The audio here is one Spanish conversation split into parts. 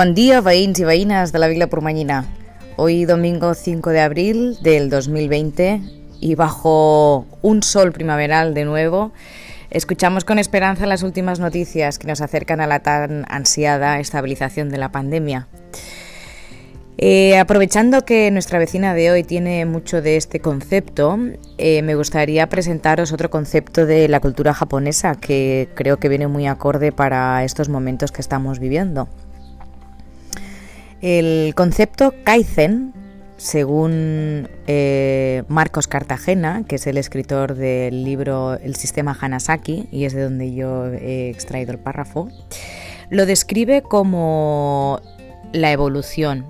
Buen día, veïns y veïnes de la Vila Pormanyina. Hoy domingo 5 de abril del 2020 y bajo un sol primaveral de nuevo, escuchamos con esperanza las últimas noticias que nos acercan a la tan ansiada estabilización de la pandemia. Eh, aprovechando que nuestra vecina de hoy tiene mucho de este concepto, eh, me gustaría presentaros otro concepto de la cultura japonesa que creo que viene muy acorde para estos momentos que estamos viviendo. El concepto Kaizen, según eh, Marcos Cartagena, que es el escritor del libro El sistema Hanasaki, y es de donde yo he extraído el párrafo, lo describe como la evolución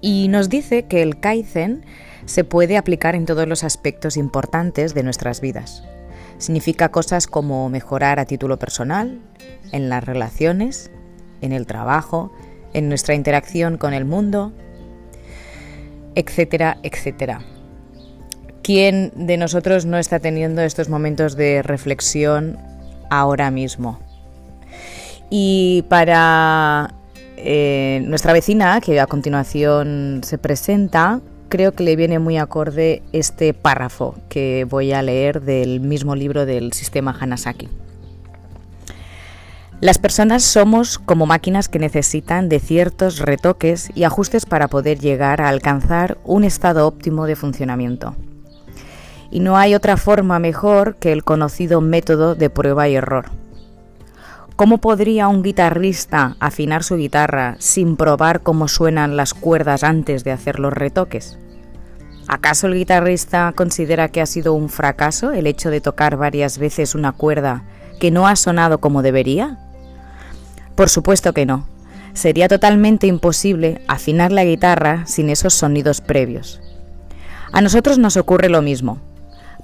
y nos dice que el Kaizen se puede aplicar en todos los aspectos importantes de nuestras vidas. Significa cosas como mejorar a título personal, en las relaciones, en el trabajo, en nuestra interacción con el mundo, etcétera, etcétera. ¿Quién de nosotros no está teniendo estos momentos de reflexión ahora mismo? Y para eh, nuestra vecina, que a continuación se presenta, creo que le viene muy acorde este párrafo que voy a leer del mismo libro del sistema Hanasaki. Las personas somos como máquinas que necesitan de ciertos retoques y ajustes para poder llegar a alcanzar un estado óptimo de funcionamiento. Y no hay otra forma mejor que el conocido método de prueba y error ¿Cómo podría un guitarrista afinar su guitarra sin probar cómo suenan las cuerdas antes de hacer los retoques? ¿Acaso el guitarrista considera que ha sido un fracaso el hecho de tocar varias veces una cuerda que no ha sonado como debería? Por supuesto que no. Sería totalmente imposible afinar la guitarra sin esos sonidos previos. A nosotros nos ocurre lo mismo.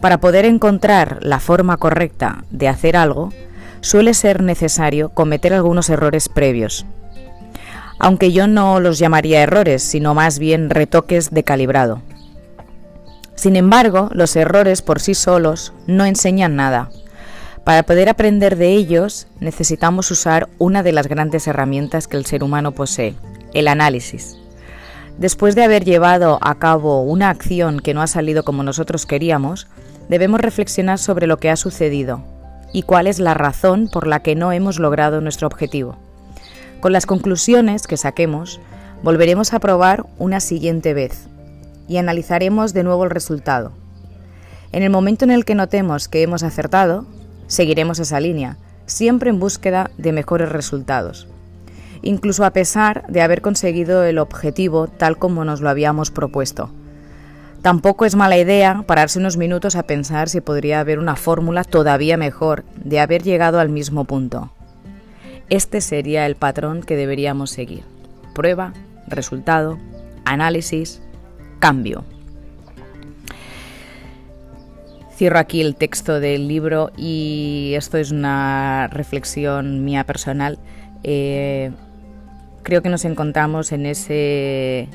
Para poder encontrar la forma correcta de hacer algo, suele ser necesario cometer algunos errores previos. Aunque yo no los llamaría errores, sino más bien retoques de calibrado. Sin embargo, los errores por sí solos no enseñan nada. Para poder aprender de ellos necesitamos usar una de las grandes herramientas que el ser humano posee, el análisis. Después de haber llevado a cabo una acción que no ha salido como nosotros queríamos, debemos reflexionar sobre lo que ha sucedido, y cuál es la razón por la que no hemos logrado nuestro objetivo. Con las conclusiones que saquemos, volveremos a probar una siguiente vez y analizaremos de nuevo el resultado. En el momento en el que notemos que hemos acertado, seguiremos esa línea, siempre en búsqueda de mejores resultados, incluso a pesar de haber conseguido el objetivo tal como nos lo habíamos propuesto. Tampoco es mala idea pararse unos minutos a pensar si podría haber una fórmula todavía mejor de haber llegado al mismo punto. Este sería el patrón que deberíamos seguir. Prueba, resultado, análisis, cambio. Cierro aquí el texto del libro y esto es una reflexión mía personal. Eh, creo que nos encontramos en ese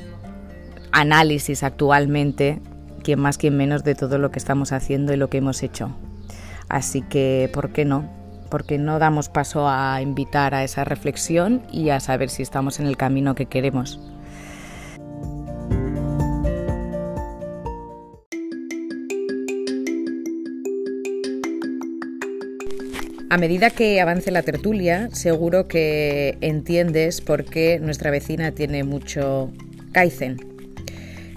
análisis actualmente, quien más, quien menos, de todo lo que estamos haciendo y lo que hemos hecho. Así que, ¿por qué no? Porque no damos paso a invitar a esa reflexión y a saber si estamos en el camino que queremos. A medida que avance la tertulia, seguro que entiendes por qué nuestra vecina tiene mucho Kaizen,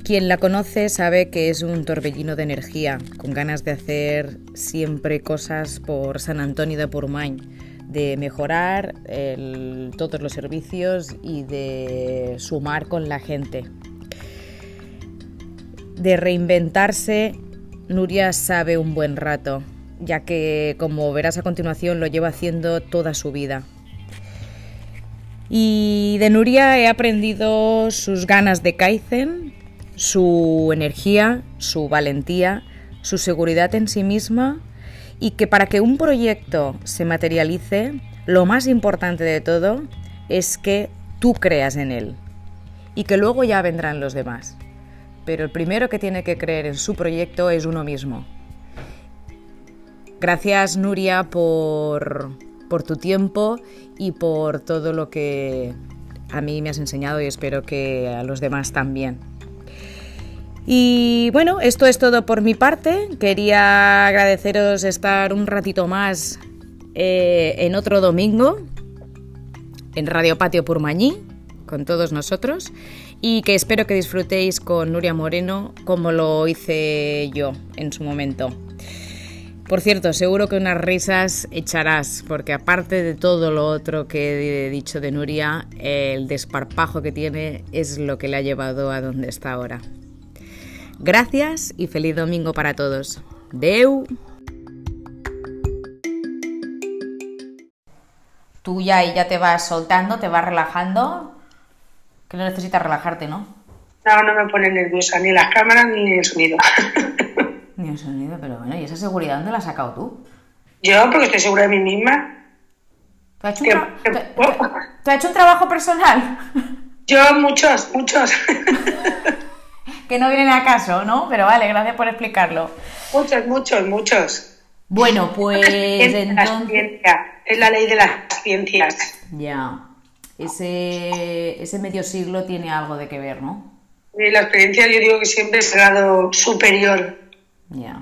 quien la conoce sabe que es un torbellino de energía, con ganas de hacer siempre cosas por San Antonio de Purmañ, de mejorar todos los servicios y de sumar con la gente. De reinventarse, Nuria sabe un buen rato, ya que, como verás a continuación, lo lleva haciendo toda su vida. Y de Nuria he aprendido sus ganas de Kaizen, su energía, su valentía, su seguridad en sí misma y que para que un proyecto se materialice, lo más importante de todo es que tú creas en él y que luego ya vendrán los demás. Pero el primero que tiene que creer en su proyecto es uno mismo. Gracias Nuria por, por tu tiempo y por todo lo que a mí me has enseñado y espero que a los demás también. Y bueno, esto es todo por mi parte. Quería agradeceros estar un ratito más eh, en otro domingo en Radio Patio Purmañí con todos nosotros y que espero que disfrutéis con Nuria Moreno como lo hice yo en su momento. Por cierto, seguro que unas risas echarás, porque aparte de todo lo otro que he dicho de Nuria, el desparpajo que tiene es lo que le ha llevado a donde está ahora. Gracias y feliz domingo para todos. Deu. Tú ya y ya te vas soltando, te vas relajando, que no necesitas relajarte, ¿no? No, no me pone nerviosa ni las cámaras ni el sonido. ni el sonido, pero bueno, ¿y esa seguridad dónde la has sacado tú? Yo, porque estoy segura de mí misma. ¿Te ha hecho, hecho un trabajo personal? Yo, muchos, muchos. que no vienen a caso, ¿no? Pero vale, gracias por explicarlo. Muchos, muchos, muchos. Bueno, pues entonces... es la ley de las ciencias. Ya. Ese, ese medio siglo tiene algo de que ver, ¿no? Y la experiencia yo digo que siempre es grado superior. Ya.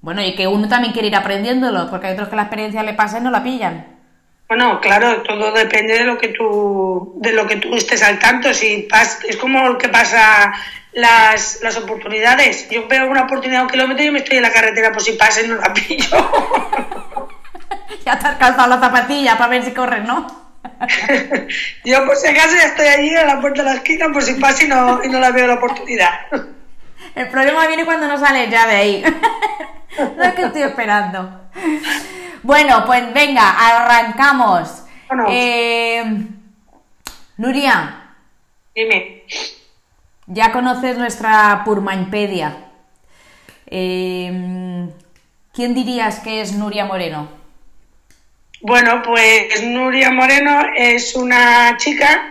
Bueno, y que uno también quiere ir aprendiéndolo, porque hay otros que la experiencia le pasa y no la pillan. Bueno, claro, todo depende de lo que tú, de lo que tú estés al tanto. Si es como lo que pasa las, las oportunidades. Yo veo una oportunidad a un kilómetro y me estoy en la carretera, por si pasa y no la pillo. ya te has calzado la zapatilla para ver si corres, ¿no? Yo por si acaso ya estoy allí en la puerta de la esquina por si pasa y no, y no la veo la oportunidad. El problema viene cuando no sale ya de ahí. no es que estoy esperando. Bueno, pues venga, arrancamos. Eh, Nuria. Dime. Ya conoces nuestra Purmañpedia. Eh, ¿Quién dirías que es Nuria Moreno? Bueno, pues Nuria Moreno es una chica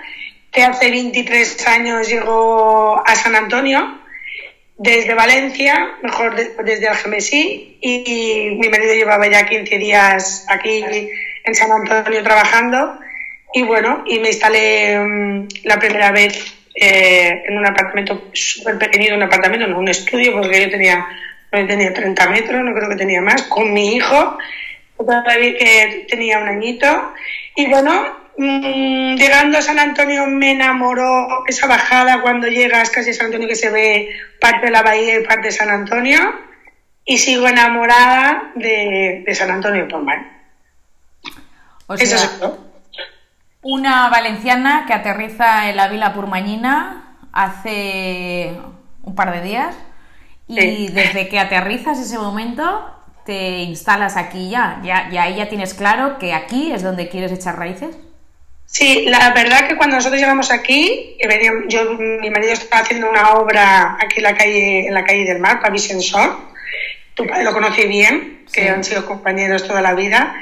que hace 23 años llegó a San Antonio desde Valencia, mejor desde Algemesí, y, mi marido llevaba ya 15 días aquí en San Antonio trabajando. Y bueno, y me instalé mm, la primera vez eh, en un apartamento súper pequeñito, un apartamento, no un estudio, porque yo tenía, no tenía 30 metros, no creo que tenía más, con mi hijo, que tenía un añito. Y bueno, Mm, llegando a San Antonio me enamoró esa bajada cuando llegas casi a San Antonio que se ve parte de la bahía y parte de San Antonio y sigo enamorada de, San Antonio Pomar. O sea, una valenciana que aterriza en la vila purmañina hace un par de días y desde que aterrizas ese momento te instalas aquí ya, ya, ya ahí ya tienes claro que aquí es donde quieres echar raíces. Sí, la verdad que cuando nosotros llegamos aquí, yo, mi marido estaba haciendo una obra aquí en la calle, en la calle del mar, Pavision Shore. Tu padre lo conoce bien, que han sido compañeros toda la vida.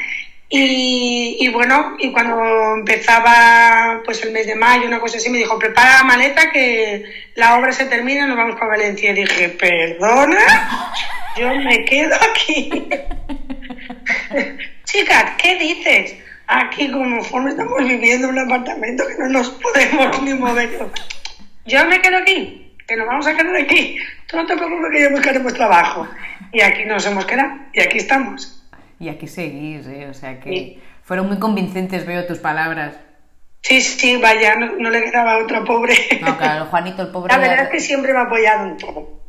Y, y, bueno, y cuando empezaba pues el mes de mayo, una cosa así, me dijo, prepara la maleta que la obra se termina y nos vamos para Valencia. Y dije, perdona, yo me quedo aquí. Chica, ¿qué dices? Aquí conforme estamos viviendo en un apartamento que no nos podemos ni mover. Yo me quedo aquí, que nos vamos a quedar aquí. Tú no te preocupes que ya buscaremos trabajo. Y aquí nos hemos quedado, y aquí estamos. Y aquí seguís, ¿eh? O sea que fueron muy convincentes, veo tus palabras. Sí, sí, vaya, no, le quedaba otra pobre. No, claro, Juanito, el pobre. La verdad es que siempre me ha apoyado en todo.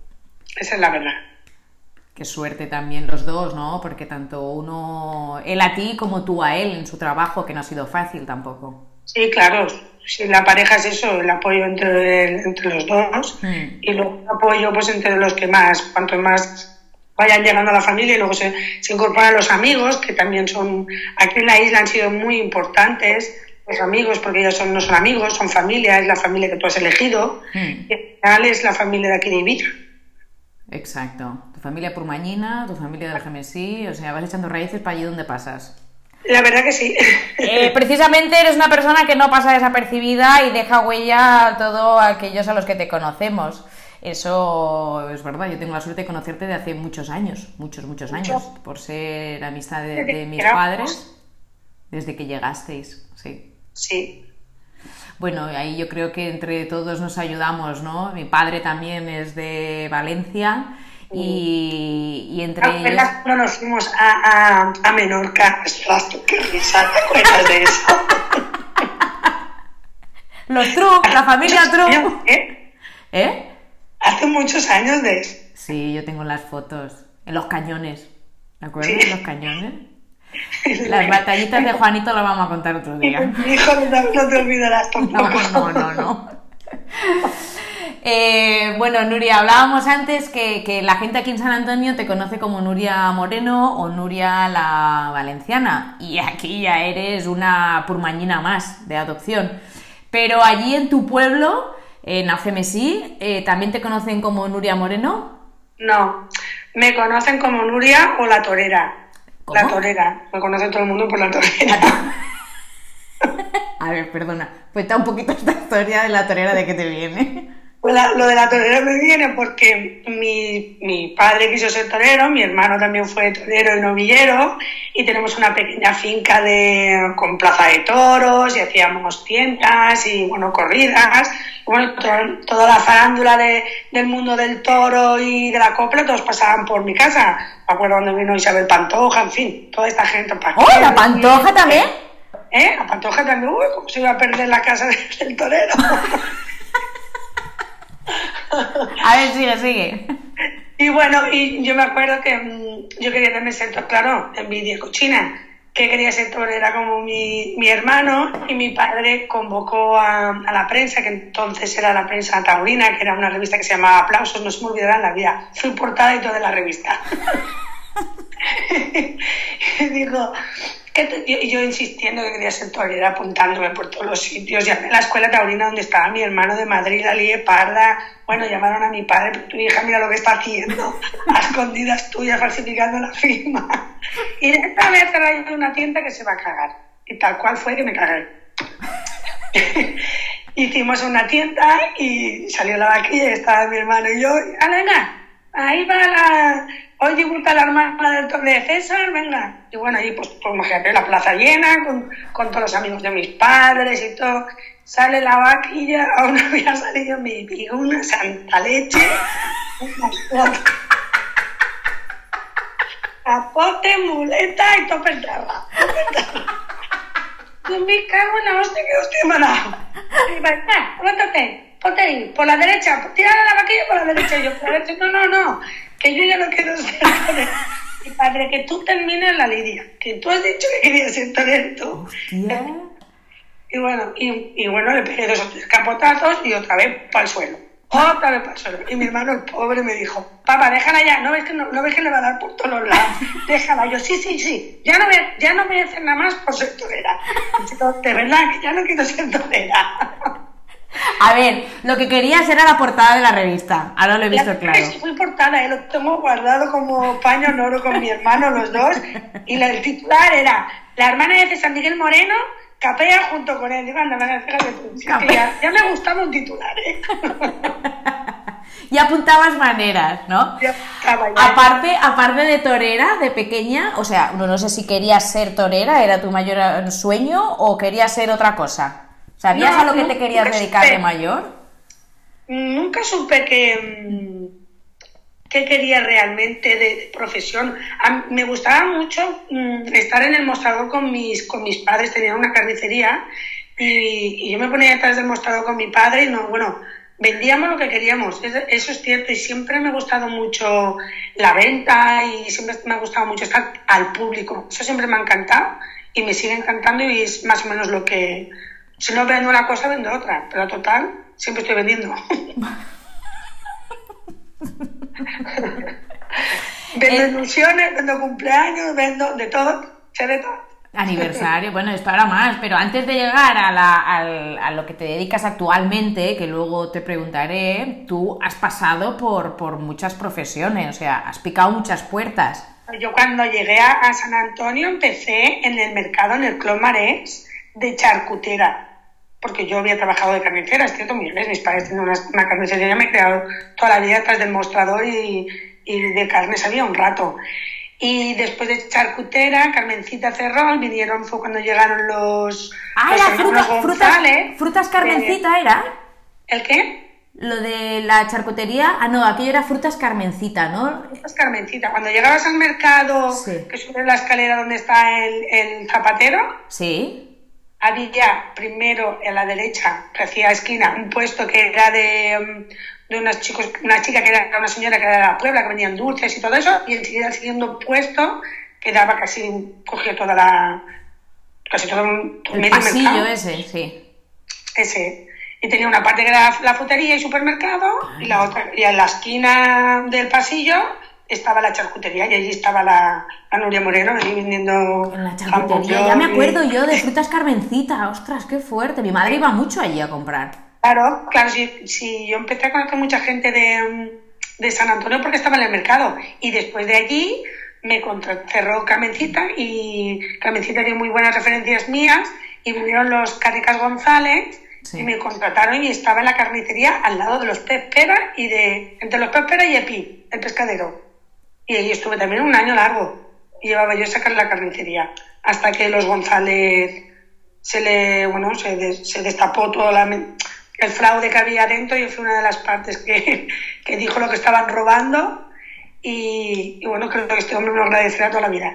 Esa es la verdad. Qué suerte también los dos, ¿no? Porque tanto uno, él a ti como tú a él en su trabajo, que no ha sido fácil tampoco. Sí, claro. Si la pareja es eso, el apoyo entre, entre los dos hmm. y luego el apoyo pues entre los que más, cuanto más vayan llegando a la familia y luego se, se incorporan los amigos, que también son, aquí en la isla han sido muy importantes, los amigos, porque ellos son, no son amigos, son familia, es la familia que tú has elegido, hmm. y al final es la familia de aquí de Ibiza. Exacto. Familia purmañina, tu familia del Gemesí, o sea, vas echando raíces para allí donde pasas. La verdad que sí. Eh, precisamente eres una persona que no pasa desapercibida y deja huella a todos aquellos a los que te conocemos. Eso es verdad, yo tengo la suerte de conocerte de hace muchos años, muchos, muchos años, por ser amistad de, mis padres desde que llegasteis, sí. Sí. bueno, ahí yo creo que entre todos nos ayudamos, ¿no? Mi padre también es de Valencia y, entre ah, ellos... No nos fuimos a, a, Menorca, ostras, qué risa, ¿te acuerdas de eso? Los Trump, la familia Trump. ¿Eh? ¿Eh? Hace muchos años de eso. Sí, yo tengo las fotos. En los cañones. ¿De acuerdo? En los cañones. Las batallitas de Juanito las vamos a contar otro día. Hijo, no te olvidarás tampoco. No, no, no. Eh, bueno, Nuria, hablábamos antes que, que, la gente aquí en San Antonio te conoce como Nuria Moreno o Nuria la Valenciana. Y aquí ya eres una purmañina más de adopción. Pero allí en tu pueblo, en Afemesí, eh, ¿también te conocen como Nuria Moreno? No, me conocen como Nuria o la torera. La torera, me conoce todo el mundo por la torera. A ver, perdona, cuenta un poquito esta historia de la torera de qué te viene. Pues lo de la torera me viene porque mi, mi, padre quiso ser torero, mi hermano también fue torero y novillero, y tenemos una pequeña finca de, con plaza de toros, y hacíamos tiendas y, bueno, corridas. bueno, toda, la farándula de, del mundo del toro y de la copla, todos pasaban por mi casa. Me acuerdo cuando vino Isabel Pantoja, en fin, toda esta gente. ¡Oh, la Pantoja también! ¿Eh? La Pantoja también, uy, cómo se iba a perder la casa del torero. A ver, sigue, sigue. Y bueno, y yo me acuerdo que mm, yo quería también ser, claro, envidia cochina, que quería ser torera como mi, mi hermano y mi padre convocó a, a, la prensa, que entonces era la prensa taurina, que era una revista que se llamaba Aplausos, no se me olvidará en la vida. Fui portada y toda la revista. Y digo, y yo insistiendo que quería ser torera, apuntándome por todos los sitios. Llamé a la escuela taurina donde estaba mi hermano de Madrid, la Lie Parda. Bueno, llamaron a mi padre, pero tu hija mira lo que está haciendo, a escondidas tuyas, falsificando la firma. Y esta vez cerré una tienda que se va a cagar. Y tal cual fue que me cagué. Hicimos una tienda y salió la vaquilla y estaba mi hermano y yo, Alena, ahí va la, hoy debuta la hermana de César, venga. Y bueno, ahí pues, pues imagínate, la plaza llena, con, con, todos los amigos de mis padres y todo. Sale la vaquilla, aún no había salido mi una santa leche, capote, muleta y tope terra. Yo me cago en la hostia que me ha dado. Y va, levántate, ponte ahí, por la derecha, tira la vaquilla por la derecha. Y yo, por la derecha, no, no, no que yo ya no quiero ser. Y padre, que tú termines la lidia, que tú has dicho que querías ser talento. Y bueno, y, y, bueno, le pegué dos o tres capotazos y otra vez para el suelo. Otra vez para el suelo. Y mi hermano, el pobre, me dijo, papá, déjala ya, ¿no ves que, no, no ves que le va a dar por todos los lados? Déjala. Yo, sí, sí, sí, ya no, voy, ya no voy a hacer nada más por ser torera. De verdad, que ya no quiero ser torera. A ver, lo que querías era la portada de la revista. Ahora lo he visto claro. Sí, fui portada, ¿eh? lo tengo guardado como paño en oro con mi hermano, los dos. Y el titular era La hermana de San Miguel Moreno capea junto con él. Digo, anda, ya, ya, me gustaba un titular, ¿eh? y apuntabas maneras, ¿no? aparte, aparte de torera, de pequeña, o sea, no sé si querías ser torera, ¿era tu mayor sueño o querías ser otra cosa? ¿Sabías a lo que te querías dedicar de mayor? Nunca supe que, mm, qué quería realmente de, profesión. me gustaba mucho mm, estar en el mostrador con mis, con mis padres, tenían una carnicería y, yo me ponía detrás del mostrador con mi padre y no, bueno, vendíamos lo que queríamos, eso es cierto, y siempre me ha gustado mucho la venta y siempre me ha gustado mucho estar al público. Eso siempre me ha encantado y me sigue encantando y es más o menos lo que, si no vendo una cosa, vendo otra. Pero total, siempre estoy vendiendo. vendo eh, ilusiones, vendo cumpleaños, vendo de todo, sé de todo. Aniversario, bueno, esto ahora más, pero antes de llegar a, la, a, lo que te dedicas actualmente, que luego te preguntaré, tú has pasado por, por muchas profesiones, o sea, has picado muchas puertas. Yo cuando llegué a, San Antonio empecé en el mercado, en el Club Marés, de charcutera, porque yo había trabajado de carnicera, es cierto, millones, mis padres tienen una, una carnicería, me he creado toda la vida tras del mostrador y, y de carnes había un rato. Y después de charcutera, Carmencita cerró, vinieron, fue cuando llegaron los. Ah, los era hermanos fruta- González. frutas, frutas Carmencita, ¿era? ¿El qué? Lo de la charcutería. Ah, no, aquello era frutas Carmencita, ¿no? Es Carmencita. Cuando llegabas al mercado, Sí. que subes la escalera donde está el, el zapatero, Sí. Había primero en la derecha, que hacía esquina, un puesto que era de, mm, de unas chicos, una chica que era una señora que era de la Puebla, que vendían dulces y todo eso, y enseguida el segundo puesto que daba casi, cogió toda la, casi todo un El medio pasillo mercado. ese, sí. Ese. Y tenía una parte que era la frutería y supermercado, y la otra, y en la esquina del pasillo estaba la charcutería, y allí estaba la, la Nuria Moreno, vendiendo En la charcutería. Ya me y- acuerdo yo de frutas Carmencita. Ostras, qué fuerte. Mi madre iba mucho allí a comprar. Claro, claro, sí, sí, yo empecé a conocer mucha gente de, de San Antonio porque estaba en el mercado y después de allí me cerró Carmencita y Carmencita dio muy buenas referencias mías y vinieron los Carricas González Sí. y me contrataron y estaba en la carnicería al lado de los Pez Pera y de, entre los Pez Pera y Epi, el pescadero. Y ahí estuve también un año largo llevaba yo a sacar la carnicería hasta que los González se le, bueno, se, se destapó todo la el fraude que había dentro. Yo fui una de las partes que, que dijo lo que estaban robando y, y bueno, creo que este hombre me lo agradecerá toda la vida.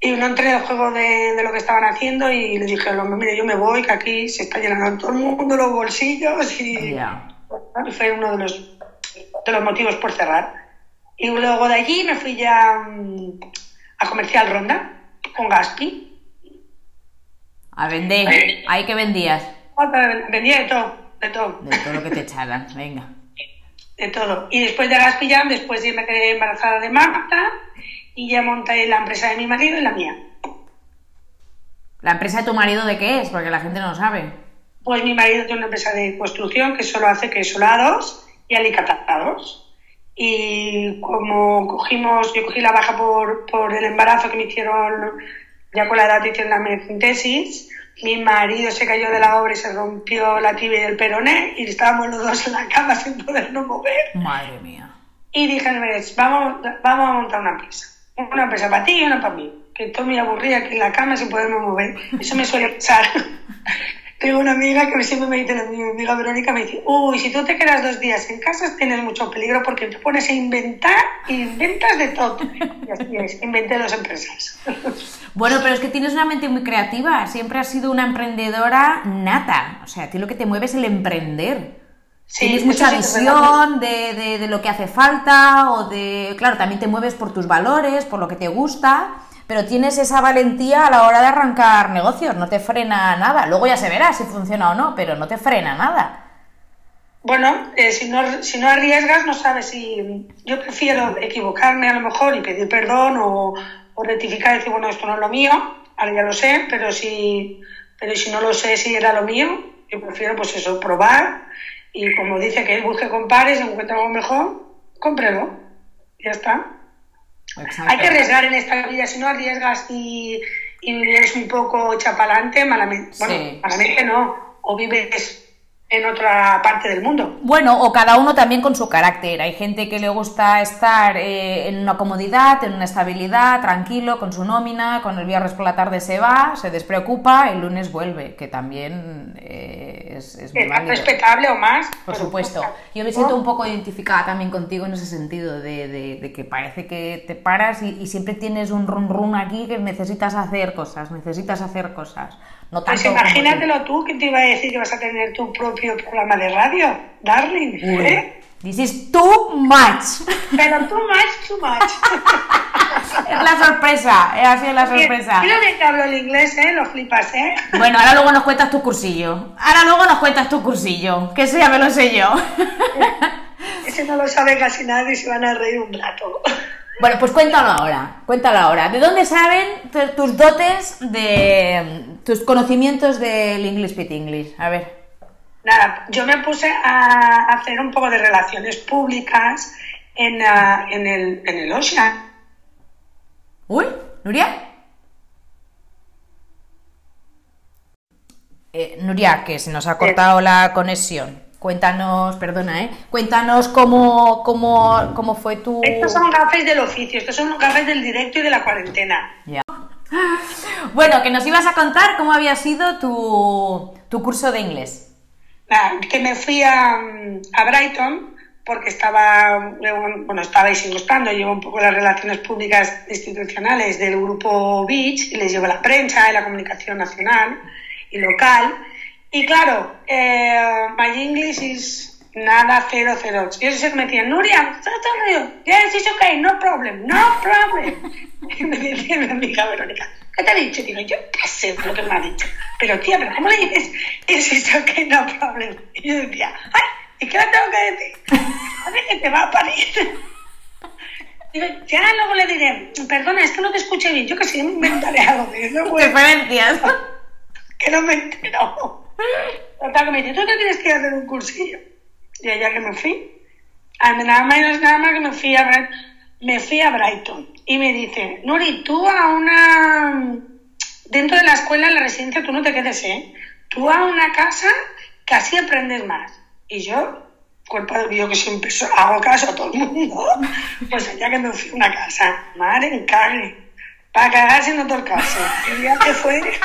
Y no entré en el juego de, de lo que estaban haciendo y le dije al hombre, mire, yo me voy, que aquí se está llenando todo el mundo los bolsillos y, Ya. y fue uno de los, de los motivos por cerrar. Y luego de allí me fui ya mm, a Comercial Ronda con Gaspi. A vender. Ahí que vendías. Vendía de todo, de todo, De todo lo que te echaran. Venga. de todo. Y después de Gaspi ya, después me quedé embarazada de Marta y ya monté la empresa de mi marido y la mía. ¿La empresa de tu marido de qué es? Porque la gente no lo sabe. Pues mi marido tiene una empresa de construcción que solo hace quesolados y alicatados. Y como cogimos, yo cogí la baja por, por el embarazo que me hicieron, ya con la edad hicieron la mecentesis, mi marido se cayó de la obra y se rompió la tibia y el peroné y estábamos los dos en la cama sin podernos mover. Madre mía. Y dije, "Ves, vamos, vamos a montar una empresa. Una empresa para ti y una para mí. Que estoy muy aburrida aquí en la cama sin poderme mover. Eso me suele pasar. Tengo una amiga que siempre me dice, mi amiga Verónica me dice, uy, si tú te quedas dos días en casa tienes mucho peligro porque te pones a inventar y inventas de todo. Y así es, inventé dos empresas. Bueno, pero es que tienes una mente muy creativa. Siempre has sido una emprendedora nata. O sea, a ti lo que te mueve es el emprender. Sí, Tienes mucha sí visión de, de- de lo que hace falta o de... Claro, también te mueves por tus valores, por lo que te gusta, pero tienes esa valentía a la hora de arrancar negocios, no te frena nada. Luego ya se verá si funciona o no, pero no te frena nada. Bueno, eh, si, no, si no arriesgas, no sabes si. Yo prefiero equivocarme a lo mejor y pedir perdón o, rectificar y decir, bueno, esto no es lo mío, ahora ya lo sé, pero si, pero si no lo sé si era lo mío, yo prefiero, pues eso, probar y como dice que busque compares, encuentra algo mejor, cómprelo. Ya está. Exacto. Hay que arriesgar en esta vida, si no arriesgas y, y eres un poco chapalante, malamente. Bueno, Sí. malamente no, o vives en otra parte del mundo. Bueno, o cada uno también con su carácter. Hay gente que le gusta estar eh, en una comodidad, en una estabilidad, tranquilo, con su nómina, con el viernes por la tarde se va, se despreocupa, el lunes vuelve, que también eh, es, es muy válido. respetable o más. Por supuesto. Yo me siento un poco identificada también contigo en ese sentido, de, de- de que parece que te paras y, y siempre tienes un run run aquí que necesitas hacer cosas, necesitas hacer cosas. No Pues tanto imagínatelo tú que te iba a decir que vas a tener tu propio programa de radio, darling. Uy, ¿eh? This is too much. Pero too much, too much. Es la sorpresa, eh, ha sido la sorpresa. Mira que hablo el inglés, ¿eh? Lo flipas, ¿eh? Bueno, ahora luego nos cuentas tu cursillo. Ahora luego nos cuentas tu cursillo, que eso ya me lo sé yo. Ese no lo sabe casi nadie y se van a reír un rato. Bueno, pues cuéntalo ahora, cuéntalo ahora. ¿De dónde saben tu- tus dotes de tus conocimientos del English Pit English? A ver. Nada, yo me puse a hacer un poco de relaciones públicas en, ah, en, el, en el Ocean. Uy, Nuria. Eh, Nuria, que se nos ha cortado la conexión. Cuéntanos, perdona, ¿eh? Cuéntanos cómo, cómo, cómo fue tu... Estos son cafés del oficio, estos son cafés del directo y de la cuarentena. Ya. Bueno, que nos ibas a contar cómo había sido tu, tu curso de inglés. Nada, que me fui a, a Brighton porque estaba, bueno, estaba y sigo estando, llevo un poco las relaciones públicas institucionales del grupo Beach y les llevo la prensa y la comunicación nacional y local. Y claro, eh, my English is nada cero cero. Yo sé que me decían, Nuria, yes, it's okay, no problem, no problem. Y me decía mi amiga Verónica, ¿qué te ha dicho? Digo, yo qué sé lo que me ha dicho. Pero tía, ¿pero cómo le dices? Yes, it's okay, no problem. Y yo decía, ay, ¿y qué le tengo que decir? A ver, que te va a parir. Digo, ya luego le diré, perdona, es que no te escuché bien, yo que sé, me inventaré algo. Referencias. Que no me entero. Que me dice, tú te tienes que hacer un cursillo. Y allá que me fui, nada más nada más que me fui a me fui a Brighton y me dice, Nuri, tú a una dentro de la escuela, en la residencia, tú no te quedes, ¿eh? Tú a una casa que así aprendes más. Y yo, cuerpo de yo que siempre hago caso a todo el mundo, pues allá que me fui a una casa, madre en carne, para cagarse no tocarse. El día que fue,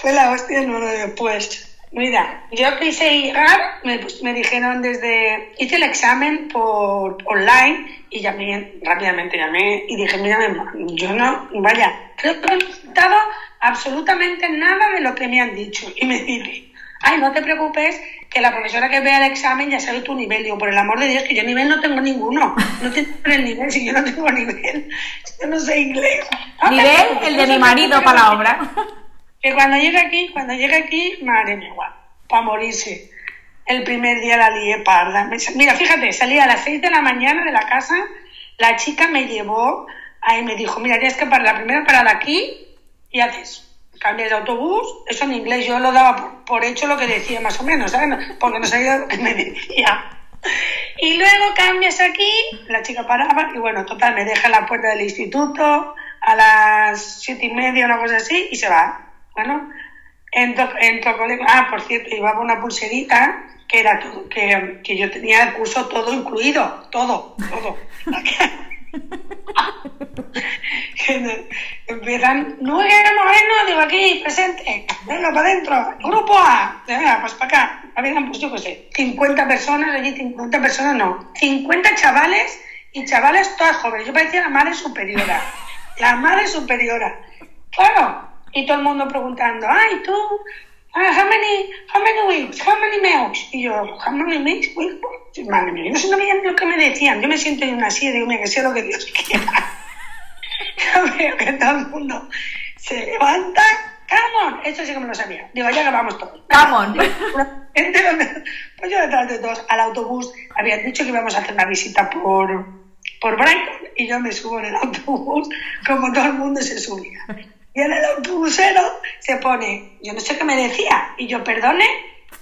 fue la hostia no lo después. Mira, yo quise llegar, me, me, dijeron desde, hice el examen por online y llamé, rápidamente llamé y dije, mira, yo no, vaya, no he resultado absolutamente nada de lo que me han dicho. Y me dice, ay, no te preocupes, que la profesora que vea el examen ya sabe tu nivel. Digo, por el amor de Dios, que yo nivel no tengo ninguno. No tengo el nivel, si yo no tengo nivel. Yo no sé inglés. nivel, el de mi marido para la obra. Que cuando llegue aquí, cuando llegue aquí, madre mía, para morirse. El primer día la lié parda. Mira, fíjate, salí a las 6 de la mañana de la casa, la chica me llevó, ahí me dijo, mira, tienes que parar la primera parada aquí y haces cambias de autobús, eso en inglés yo lo daba por, hecho lo que decía más o menos, ¿sabes? Porque no sabía lo que me decía. Y luego cambias aquí, la chica paraba y bueno, total, me deja en la puerta del instituto a las siete y media, una cosa así, y se va. Bueno, entro, entro Ah, por cierto, llevaba una pulserita que era que, que yo tenía el curso todo incluido, todo, todo. Empiezan, no Moreno, digo aquí, presente, venga para adentro, grupo A, pues para acá. Habían, pues yo qué sé, 50 personas, allí 50 personas no, 50 chavales y chavales todas jóvenes. Yo parecía la madre superiora, la madre superiora. Claro, y todo el mundo preguntando, ay, tú, uh, how many, how many weeks, how many milks? Y yo, how many weeks, Madre mía, no sé lo que me decían. Yo me siento en una silla y digo, mira, que sea lo que Dios quiera. yo veo que todo el mundo se levanta, come on, esto sí que me lo sabía. Digo, ya acabamos todos. Come on. pues yo detrás de todos, al autobús, habían dicho que íbamos a hacer una visita por, por Brighton y yo me subo en el autobús como todo el mundo se subía. Y en el autobusero se pone, yo no sé qué me decía, y yo, perdone,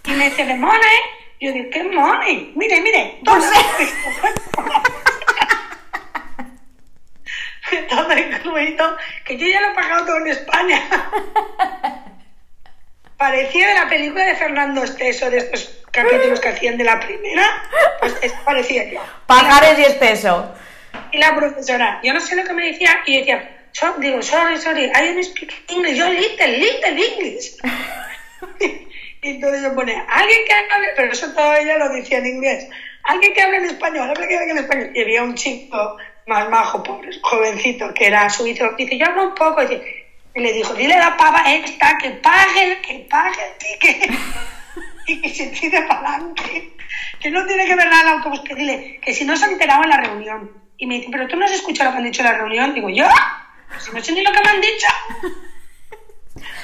y me dice, de money. Yo digo, ¿qué money? Mire, mire, todo, todo incluido, que yo ya lo he pagado todo en España. Parecía de la película de Fernando Esteso, de estos capítulos que hacían de la primera, pues es parecía yo. Pagares y Esteso. Y la profesora, yo no sé lo que me decía, y decía, digo, sorry, sorry, I don't speak English, yo little, little English. y entonces se pone, alguien que hable, pero eso todo ella lo decía en inglés, alguien que hable en español, alguien que hable en español. Y había un chico más majo, pobre, jovencito, que era suizo, dice, yo hablo un poco, y, le dijo, dile a la pava esta que pague, que pague el ticket y que se tire para adelante, que no tiene que ver nada el autobús, que dile, que si no se ha enterado en la reunión. Y me dice, pero tú no has escuchado lo que han dicho en la reunión. Digo, ¿yo? Si no sé ni lo que me han dicho.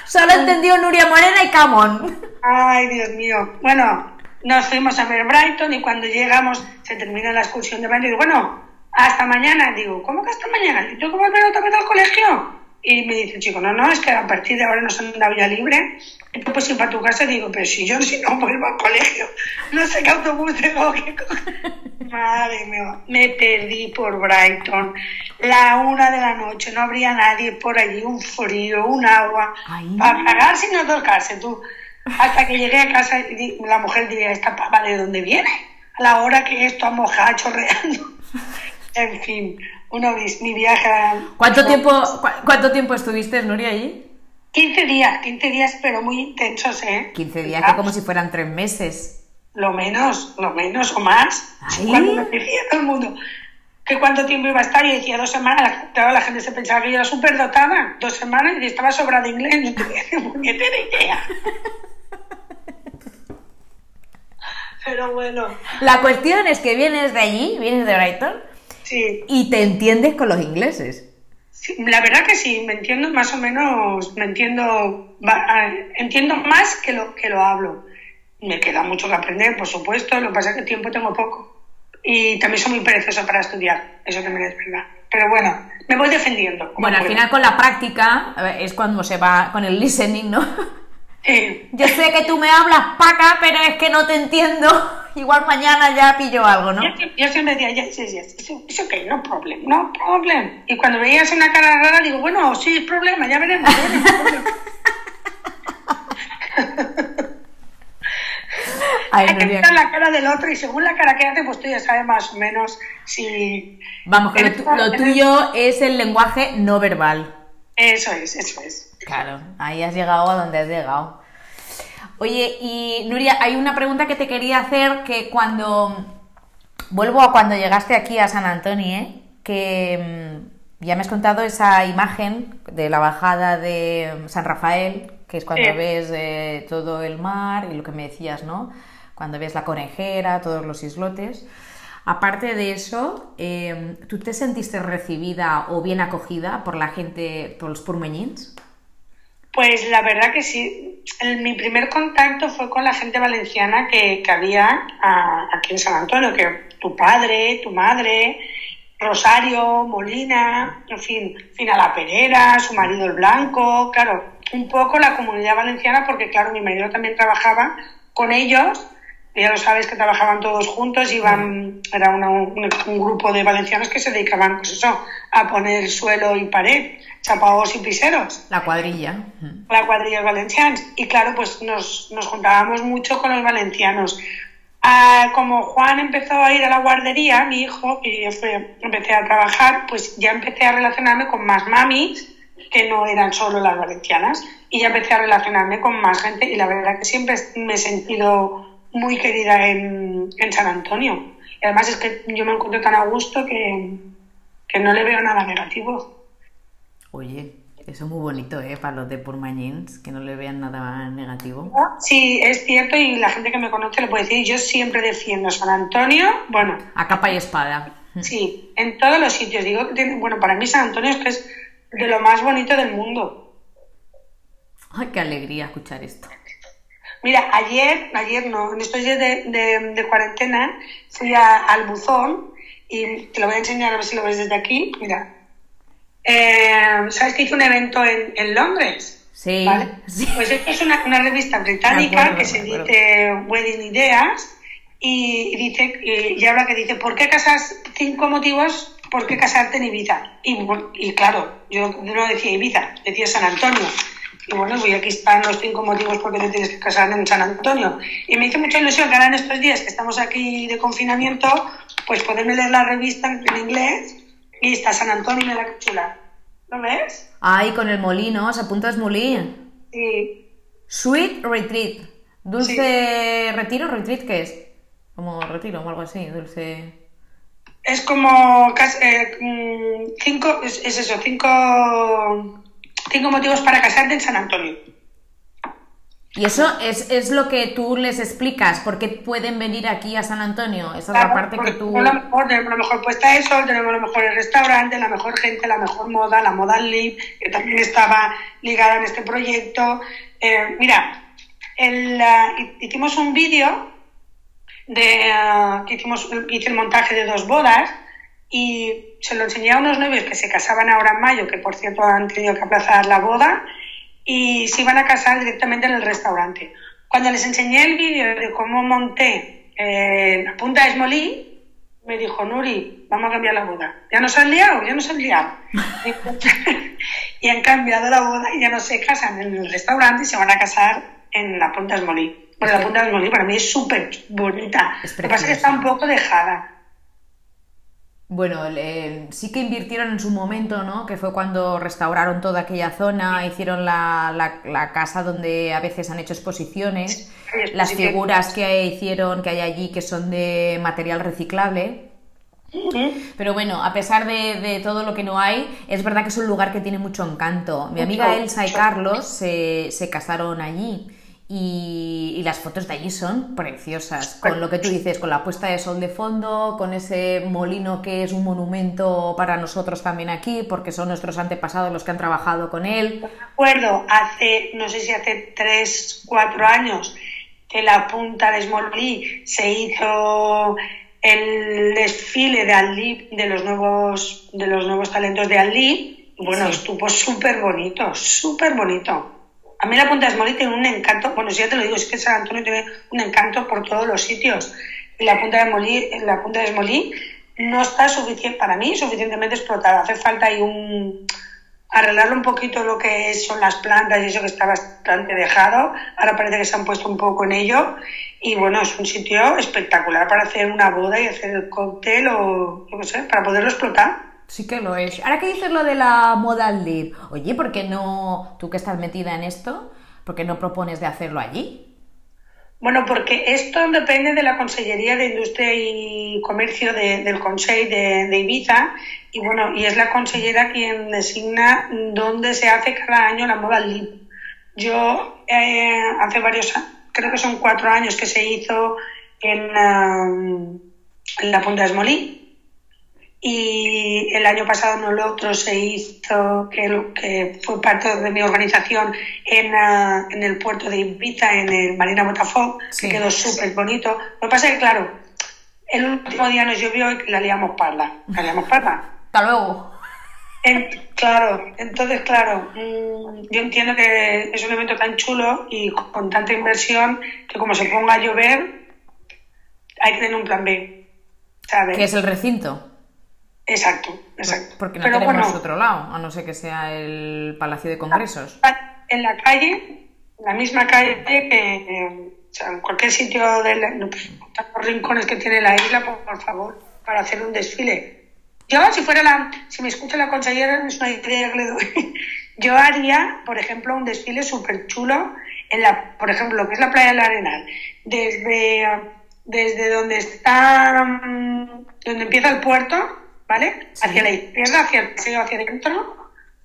Solo entendió Nuria Morena y Camón. Ay, Dios mío. Bueno, nos fuimos a ver Brighton y cuando llegamos se termina la excursión de y digo, bueno, hasta mañana. Digo, ¿cómo que hasta mañana? ¿Y tú cómo volver otra vez al colegio? Y me dice el chico, no, no, es que a partir de ahora nos han dado ya libre. Y tú puedes ir para tu casa. Digo, pero si yo si no vuelvo al colegio, no sé qué autobús tengo que coger. Madre mía, me perdí por Brighton. La una de la noche, no habría nadie por allí, un frío, un agua. Para cagarse y no tocarse, tú. Hasta que llegué a casa y la mujer diría, ¿esta papa de dónde viene? A la hora que esto ha mojado, chorreando. en fin, uno, mi viaje... ¿Cuánto tiempo, ¿Cuánto tiempo estuviste, Nuria, allí? 15 días, 15 días, pero muy intensos, ¿eh? 15 días, que como si fueran tres meses. Lo menos, lo menos o más. Cuando me decía todo el mundo que cuánto tiempo iba a estar, y decía dos semanas, toda la gente se pensaba que yo era súper dotada, dos semanas, y estaba sobrada de inglés, no tenía ni idea. Pero bueno. La cuestión es que vienes de allí, vienes de Brighton, sí. y te entiendes con los ingleses la verdad que sí, me entiendo más o menos, me entiendo, entiendo más que lo que lo hablo. Me queda mucho que aprender, por supuesto, lo que pasa es que tiempo tengo poco. Y también soy muy perezosa para estudiar, eso también es verdad. Pero bueno, me voy defendiendo. Bueno, al final con la práctica es cuando se va con el listening, ¿no? Yo sé que tú me hablas paca, pero es que no te entiendo. Igual mañana ya pillo algo, ¿no? Yo, siempre decía, yes, yes, yes, it's okay, no problem, no problem. Y cuando veías una cara rara, digo, bueno, sí, es problema, ya veremos. Hay que mirar la cara del otro y según la cara que hace, pues tú ya sabes más o menos si... Vamos, que lo tuyo es el lenguaje no verbal. Eso es, eso es. Claro, ahí has llegado a donde has llegado. Oye, y Nuria, hay una pregunta que te quería hacer que cuando vuelvo a cuando llegaste aquí a San Antonio, ¿eh? que mm, ya me has contado esa imagen de la bajada de San Rafael, que es cuando ves eh, todo el mar y lo que me decías, ¿no? Cuando ves la conejera, todos los islotes. Aparte de eso, em, ¿tú te sentiste recibida o bien acogida por la gente, por los purmeñins? Pues la verdad que sí. mi primer contacto fue con la gente valenciana que, había aquí en San Antonio, que tu padre, tu madre, Rosario, Molina, en fin, Fina La Perera, su marido el Blanco, claro, un poco la comunidad valenciana, porque claro, mi marido también trabajaba con ellos, ya lo sabes que trabajaban todos juntos, iban, era un, grupo de valencianos que se dedicaban, pues eso, a poner suelo y pared chapados y piseros. La cuadrilla. La cuadrilla valencianos. Y claro, pues nos, nos juntábamos mucho con los valencianos. Ah, como Juan empezó a ir a la guardería, mi hijo, y yo empecé a trabajar, pues ya empecé a relacionarme con más mamis que no eran solo las valencianas. Y ya empecé a relacionarme con más gente y la verdad que siempre me he sentido muy querida en, en San Antonio. Y además es que yo me encuentro tan a gusto que, que no le veo nada negativo. Oye, eso es muy bonito, ¿eh? Para los de Purmañins, que no le vean nada negativo. Sí, es cierto y la gente que me conoce lo puede decir. Yo siempre defiendo San Antonio, bueno... A capa y espada. Sí, en todos los sitios. Digo bueno, para mí San Antonio es que es de lo más bonito del mundo. Ay, qué alegría escuchar esto. Mira, ayer, ayer no, en estos días de, de, cuarentena fui al buzón y te lo voy a enseñar a ver si lo ves desde aquí. Mira, eh, ¿Sabes que hice un evento en, en Londres? Sí, Pues es una, una revista británica que se dice Wedding Ideas y, dice y, habla que dice ¿por qué casas cinco motivos por qué casarte en Ibiza? Y, y claro, yo no decía Ibiza, decía San Antonio. Y bueno, pues aquí están los cinco motivos por qué te tienes que casar en San Antonio. Y me hizo mucha ilusión que ahora en estos días que estamos aquí de confinamiento, pues poderme leer la revista en inglés y está San Antonio, mira qué chula. ¿Lo ves? Ay, con el molino, se apunta es molín. Sí. Sweet Retreat. Dulce retiro, retreat, ¿qué es? Como retiro o algo así, dulce. Es como eh, mm, cinco, es, es, eso, cinco, cinco motivos para casarte en San Antonio. Y eso es, es, lo que tú les explicas, por qué pueden venir aquí a San Antonio. Esa es la parte que tú... Lo mejor, tenemos la mejor puesta de sol, tenemos los mejores restaurantes, la mejor gente, la mejor moda, la moda live, que también estaba ligada en este proyecto. Eh, mira, el, hicimos un vídeo de uh, que hicimos hice el montaje de dos bodas y se lo enseñé a unos novios que se casaban ahora en mayo, que por cierto han tenido que aplazar la boda y se iban a casar directamente en el restaurante. Cuando les enseñé el vídeo de cómo monté eh, la punta de Esmolí, me dijo, Nuri, vamos a cambiar la boda. ¿Ya nos han liado? ¿Ya nos han liado? y han cambiado la boda y ya no se casan en el restaurante y se van a casar en la Punta Esmolí. Bueno, la Punta Esmolí para mí es súper bonita. Lo que pasa es que está un poco dejada. Bueno, sí que invirtieron en su momento, ¿no? Que fue cuando restauraron toda aquella zona, hicieron la, la, casa donde a veces han hecho exposiciones, las figuras que hicieron, que hay allí, que son de material reciclable. Pero bueno, a pesar de, todo lo que no hay, es verdad que es un lugar que tiene mucho encanto. Mi amiga Elsa y Carlos se, se casaron allí. Y, las fotos de allí son preciosas, con lo que tú dices, con la puesta de sol de fondo, con ese molino que es un monumento para nosotros también aquí, porque son nuestros antepasados los que han trabajado con él. Me acuerdo, hace, no sé si hace tres, cuatro años, que la punta de Smolí se hizo el desfile de de los nuevos, de los nuevos talentos de Alí. Bueno, estuvo súper bonito, súper bonito. A mí la Punta de Esmolí tiene un encanto, bueno, si ya te lo digo, es que San Antonio tiene un encanto por todos los sitios. Y la Punta de, Molí, la Punta de no está suficiente, para mí, suficientemente explotada. Hace falta ahí un arreglarlo un poquito lo que son las plantas y eso que está bastante dejado. Ahora parece que se han puesto un poco en ello. Y bueno, es un sitio espectacular para hacer una boda y hacer el cóctel o, no sé, para poderlo explotar. Sí que lo es. Ahora que dices lo de la modal live, oye, ¿por qué no, tú que estás metida en esto, por qué no propones de hacerlo allí? Bueno, porque esto depende de la Consellería de Industria y Comercio del Consejo de, Ibiza y bueno, y es la consellera quien designa dónde se hace cada año la modal live. Yo eh, hace varios, creo que son cuatro años que se hizo en, en la Punta de Esmolí y el año pasado no lo otro se hizo, que, que fue parte de mi organización en, ah, en el puerto de Ibiza, en el Marina Botafogo, que quedó súper bonito. Lo que pasa es que, claro, el último día nos llovió y la liamos parda. La liamos parda. Hasta luego. claro, entonces, claro, mm, yo entiendo que es un evento tan chulo y con tanta inversión que como se ponga a llover, hay que tener un plan B. ¿sabes? ¿Qué es el recinto? Exacto, exacto. Porque no tenemos otro lado, a no ser que sea el Palacio de Congresos. En la calle, la misma calle que o sea, en cualquier sitio de los rincones que tiene la isla, por, favor, para hacer un desfile. Yo, si fuera la, si me escucha la consejera, es una idea que le doy. Yo haría, por ejemplo, un desfile súper chulo en la, por ejemplo, lo que es la playa del Arenal, desde, desde donde está, mm, donde empieza el puerto, ¿vale? Hacia la izquierda, hacia el paseo, hacia adentro.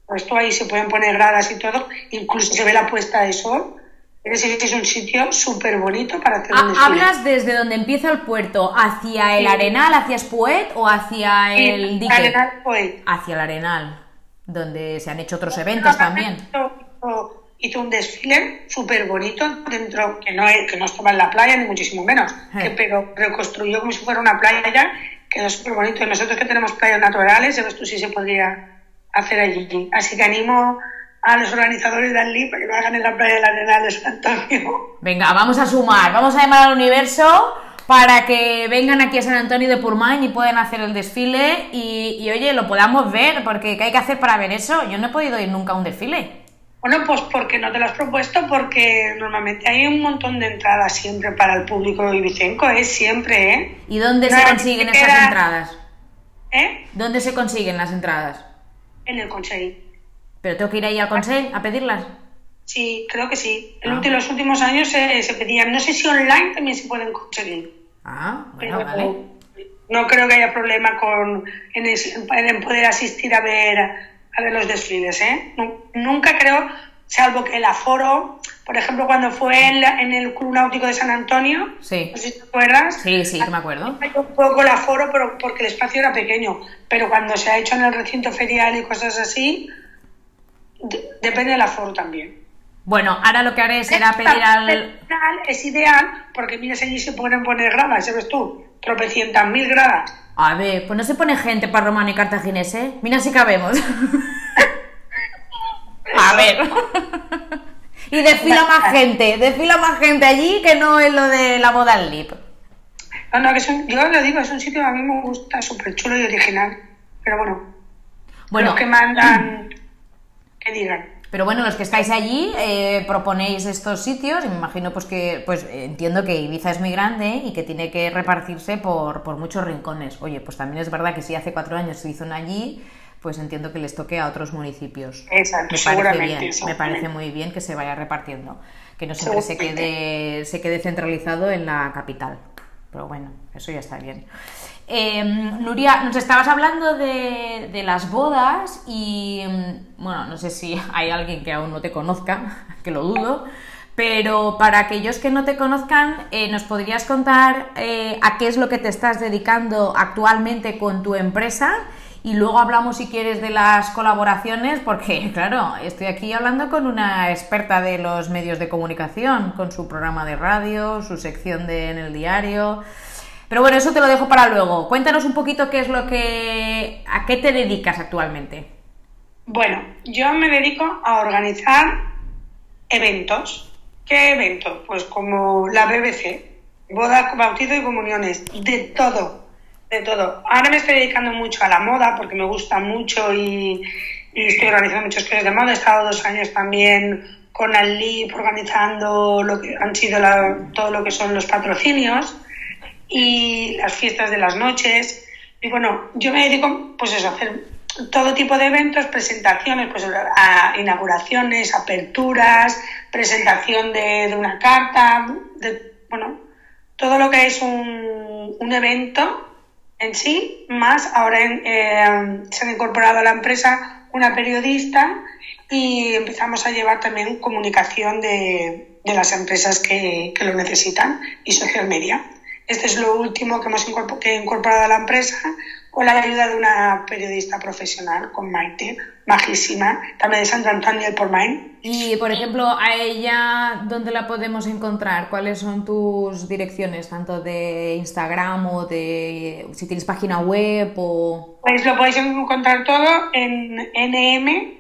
Pues tú ahí se pueden poner gradas y todo, incluso se ve la puesta de sol. Es es un sitio súper bonito para hacer un desfile. ¿Hablas desde donde empieza el puerto, hacia el Arenal, hacia Espuet o hacia el dique? Arenal, Hacia el Arenal, donde se han hecho otros eventos también. Hizo, un desfile súper bonito dentro, que no, que no estaba en la playa, ni muchísimo menos, que, pero reconstruyó como si fuera una playa quedó súper bonito. Y nosotros que tenemos playas naturales, tú si se podría hacer allí. Así que animo a los organizadores de Anli para que lo hagan en la playa del Arenal de San Antonio. Venga, vamos a sumar, vamos a llamar al universo para que vengan aquí a San Antonio de Purmain y puedan hacer el desfile y, y oye, lo podamos ver, porque ¿qué hay que hacer para ver eso? Yo no he podido ir nunca a un desfile. Bueno, pues porque no te lo has propuesto, porque normalmente hay un montón de entradas siempre para el público ibicenco, es ¿eh? siempre, ¿eh? ¿Y dónde se consiguen esas entradas? ¿Eh? ¿Dónde se consiguen las entradas? En el Consejo. ¿Pero tengo que ir ahí al Consejo a pedirlas? Sí, creo que sí. En ah. los últimos años se, se, pedían, no sé si online también se pueden conseguir. Ah, bueno, vale. No creo que haya problema con en, en poder asistir a ver a ver los desfiles, ¿eh? Nunca creo, salvo que el aforo, por ejemplo, cuando fue en, en el Club Náutico de San Antonio, sí. no sé si te acuerdas. Sí, sí, me acuerdo. Un poco el aforo pero porque el espacio era pequeño, pero cuando se ha hecho en el recinto ferial y cosas así, depende del aforo también. Bueno, ahora lo que haré será pedir al... Es ideal porque mira, allí se pueden poner gradas, ¿sabes tú? Tropecientas mil gradas a ver, pues no se pone gente para romano y cartaginés, ¿eh? Mira si cabemos. a ver. y desfila más gente, desfila más gente allí que no es lo de la moda al lip. No, no, que es un, yo lo digo, es un sitio que a mí me gusta, súper chulo y original. Pero bueno, bueno, los que mandan, que digan. Pero bueno, los que estáis allí eh, proponéis estos sitios y me imagino pues que, pues entiendo que Ibiza es muy grande y que tiene que repartirse por, por muchos rincones. Oye, pues también es verdad que si hace cuatro años se hizo una allí, pues entiendo que les toque a otros municipios. Exacto, me parece bien, me parece muy bien que se vaya repartiendo, que no siempre se quede, se quede centralizado en la capital. Pero bueno, eso ya está bien. Em, Nuria, nos estabas hablando de, las bodas y, em, bueno, no sé si hay alguien que aún no te conozca, que lo dudo, pero para aquellos que no te conozcan, eh, ¿nos podrías contar eh, a qué es lo que te estás dedicando actualmente con tu empresa? Y luego hablamos, si quieres, de las colaboraciones, porque, claro, estoy aquí hablando con una experta de los medios de comunicación, con su programa de radio, su sección de, en el diario. Pero bueno, eso te lo dejo para luego. Cuéntanos un poquito qué es lo que. a qué te dedicas actualmente. Bueno, yo me dedico a organizar eventos. ¿Qué eventos? Pues como la BBC, boda, bautizo y comuniones, de todo, de todo. Ahora me estoy dedicando mucho a la moda porque me gusta mucho y, estoy organizando muchos cosas de moda. He estado dos años también con Alip organizando lo que han sido todo lo que son los patrocinios y las fiestas de las noches. Y bueno, yo me dedico pues eso, a hacer todo tipo de eventos, presentaciones, pues a inauguraciones, aperturas, presentación de, una carta, de, bueno, todo lo que es un, un evento en sí, más ahora eh, se han incorporado a la empresa una periodista y empezamos a llevar también comunicación de, de las empresas que, que, lo necesitan y social media. Este es lo último que hemos incorporado a la empresa con la ayuda de una periodista profesional, con Maite, majísima, también de Santo Antonio por Main. Y, por ejemplo, a ella, ¿dónde la podemos encontrar? ¿Cuáles son tus direcciones, tanto de Instagram o de si tienes página web o...? Pues lo podéis encontrar todo en NM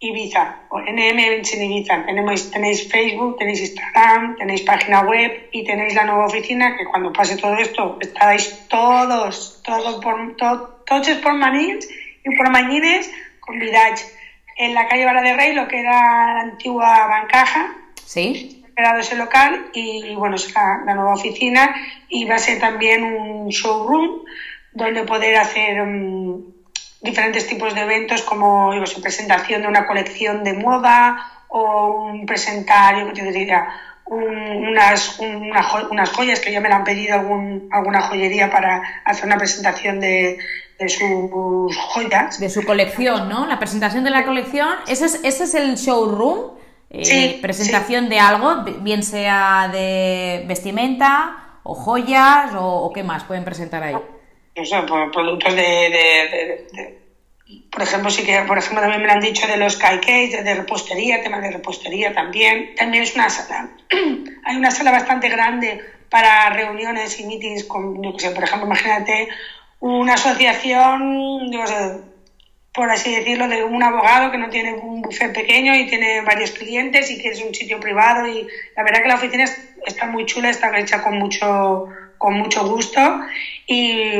Ibiza, o NM en Ibiza. Tenemos, tenéis Facebook, tenéis Instagram, tenéis página web y tenéis la nueva oficina que cuando pase todo esto estaréis todos, todos por, todos por manins y por mañines convidados en la calle Vara de Rey, lo que era la antigua bancaja. Sí. Esperado ese local y, bueno, es la, nueva oficina y va a ser también un showroom donde poder hacer um, diferentes tipos de eventos como digo, su presentación de una colección de moda o un presentar, yo te diría, unas, unas joyas que ya me la han pedido algún, alguna joyería para hacer una presentación de, de sus joyas. De su colección, ¿no? La presentación de la colección, ese es, ese es el showroom. Eh, sí, presentación de algo, bien sea de vestimenta o joyas o, o qué más pueden presentar ahí no sé, productos de, por ejemplo, sí que, por ejemplo, también me lo han dicho de los cupcakes, de, repostería, temas de repostería también. También es una sala. Hay una sala bastante grande para reuniones y meetings con, yo sé, por ejemplo, imagínate una asociación, digo, por así decirlo, de un abogado que no tiene un buffet pequeño y tiene varios clientes y que es un sitio privado y la verdad que la oficina está muy chula, está hecha con mucho con mucho gusto y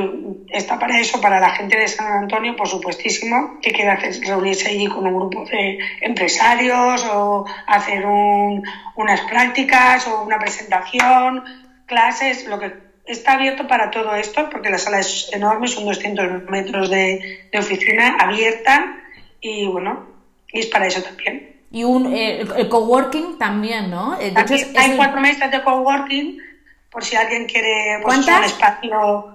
está para eso, para la gente de San Antonio, por supuestísimo, que quiera reunirse allí con un grupo de empresarios o hacer unas prácticas o una presentación, clases, lo que está abierto para todo esto, porque la sala es enorme, son 200 metros de, oficina abierta y bueno, y es para eso también. Y un, eh, el coworking también, ¿no? Eh, hay cuatro mesas de coworking por si alguien quiere pues, un espacio.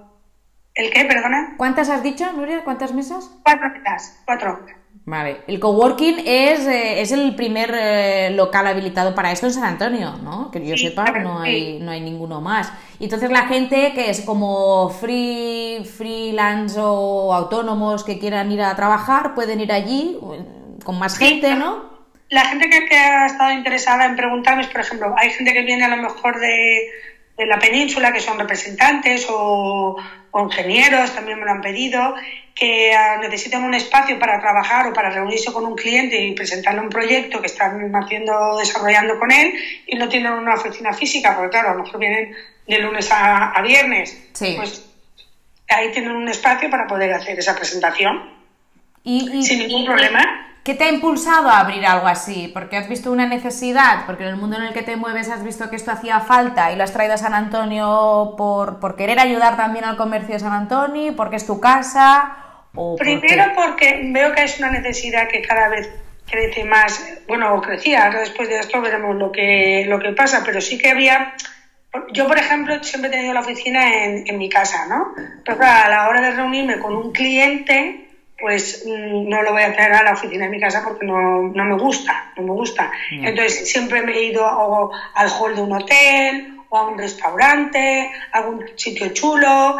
¿El qué, perdona? ¿Cuántas has dicho, Nuria? ¿Cuántas mesas? Cuatro mesas, cuatro. Vale, el coworking es, eh, es el primer eh, local habilitado para esto en San Antonio, ¿no? Que yo sepa, no hay, no hay ninguno más. Y entonces la gente que es como free, freelance o autónomos que quieran ir a trabajar pueden ir allí con más gente, ¿no? La gente que, que, ha estado interesada en preguntarme, por ejemplo, hay gente que viene a lo mejor de, de la península, que son representantes o, ingenieros, también me lo han pedido, que ah, necesitan un espacio para trabajar o para reunirse con un cliente y presentarle un proyecto que están haciendo, desarrollando con él y no tienen una oficina física, porque claro, a lo mejor vienen de lunes a, viernes. Pues ahí tienen un espacio para poder hacer esa presentación. Y, sin ningún problema. ¿Qué te ha impulsado a abrir algo así? ¿Porque has visto una necesidad? ¿Porque en el mundo en el que te mueves has visto que esto hacía falta y lo has traído a San Antonio por, por querer ayudar también al comercio de San Antonio? ¿Porque es tu casa? ¿O Primero porque veo que es una necesidad que cada vez crece más, bueno, crecía, ahora después de esto veremos lo que, lo que pasa, pero sí que había, yo por ejemplo siempre he tenido la oficina en, en mi casa, ¿no? Pero a la hora de reunirme con un cliente, pues mm, no lo voy a traer a la oficina de mi casa porque no, no me gusta, no me gusta. Entonces siempre me he ido al hall de un hotel o a un restaurante, a algún sitio chulo,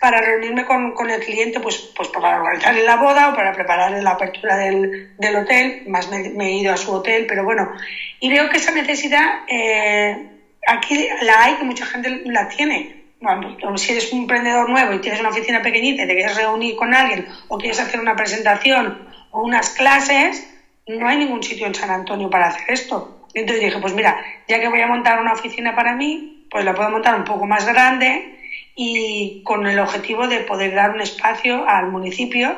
para reunirme con, con, el cliente, pues, pues para organizarle la boda o para prepararle la apertura del, del hotel. Más me, he ido a su hotel, pero bueno. Y veo que esa necesidad eh, aquí la hay, que mucha gente la tiene bueno, si eres un emprendedor nuevo y tienes una oficina pequeñita y te quieres reunir con alguien o quieres hacer una presentación o unas clases, no hay ningún sitio en San Antonio para hacer esto. Entonces dije, pues mira, ya que voy a montar una oficina para mí, pues la puedo montar un poco más grande y con el objetivo de poder dar un espacio al municipio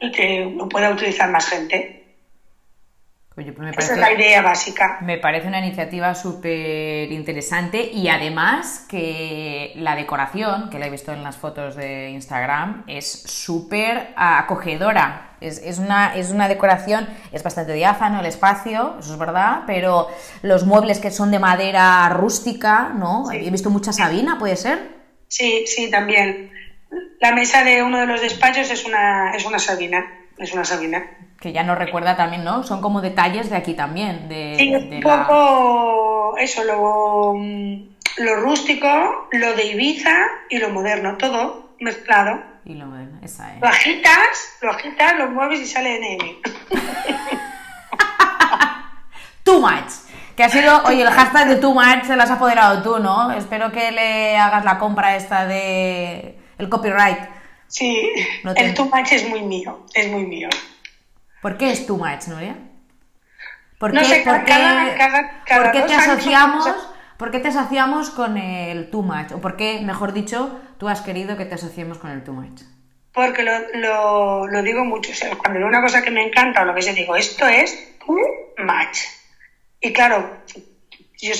y que lo pueda utilizar más gente. Oye, pues me parece, Esa es la idea básica. Me parece una iniciativa súper interesante y además que la decoración, que la he visto en las fotos de Instagram, es súper acogedora. Es, es, una, es una decoración, es bastante diáfano el espacio, eso es verdad, pero los muebles que son de madera rústica, ¿no? He visto mucha sabina, ¿puede ser? Sí, sí, también. La mesa de uno de los despachos es una, es una sabina, es una sabina que ya nos recuerda también, ¿no? Son como detalles de aquí también. De, sí, un poco eso, lo, lo rústico, lo de Ibiza y lo moderno, todo mezclado. Y lo moderno, esa es. Lo agitas, lo agitas, lo mueves y sale NM. too much. Que ha sido, oye, el hashtag de too much se lo has apoderado tú, ¿no? Espero que le hagas la compra esta de el copyright. Sí, el too much es muy mío, es muy mío. ¿Por qué es too much, Nuria? ¿Por qué, por qué, te asociamos? ¿Por qué te asociamos con el too much? O por qué, mejor dicho, tú has querido que te asociemos con el too much? Porque lo, lo, digo mucho. O sea, cuando veo una cosa que me encanta o lo que sé, digo, esto es too much. Y claro, yo,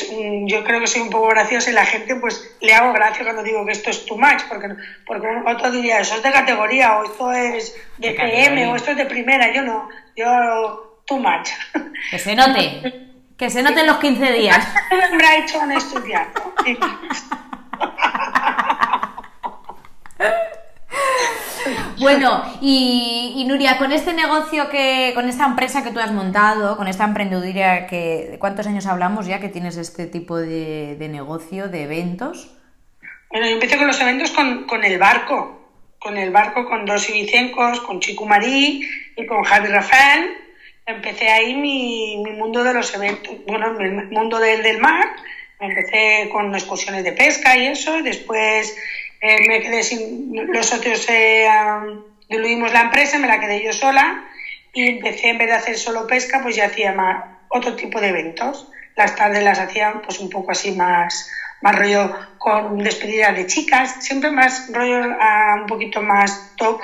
yo, creo que soy un poco graciosa y la gente pues le hago gracia cuando digo que esto es too much, porque, porque otro diría, eso es de categoría, o esto es de, PM, o esto es de primera, yo no, yo too much. Que se note, que se note en los 15 días. me ha hecho un estudiante. Bueno, y, Nuria, con este negocio que, con esta empresa que tú has montado, con esta emprendeduría que, ¿de cuántos años hablamos ya que tienes este tipo de, negocio, de eventos? Bueno, yo empecé con los eventos con, el barco, con el barco, con dos Vicencos, con Chico Marí y con Javi Rafael. Empecé ahí mi, mundo de los eventos, bueno, mi mundo del, del mar. Empecé con excursiones de pesca y eso, después eh, me quedé sin, los socios eh, diluimos la empresa, me la quedé yo sola y empecé en vez de hacer solo pesca, pues ya hacía más, otro tipo de eventos. Las tardes las hacía pues un poco así más, más rollo con despedidas de chicas, siempre más rollo uh, un poquito más top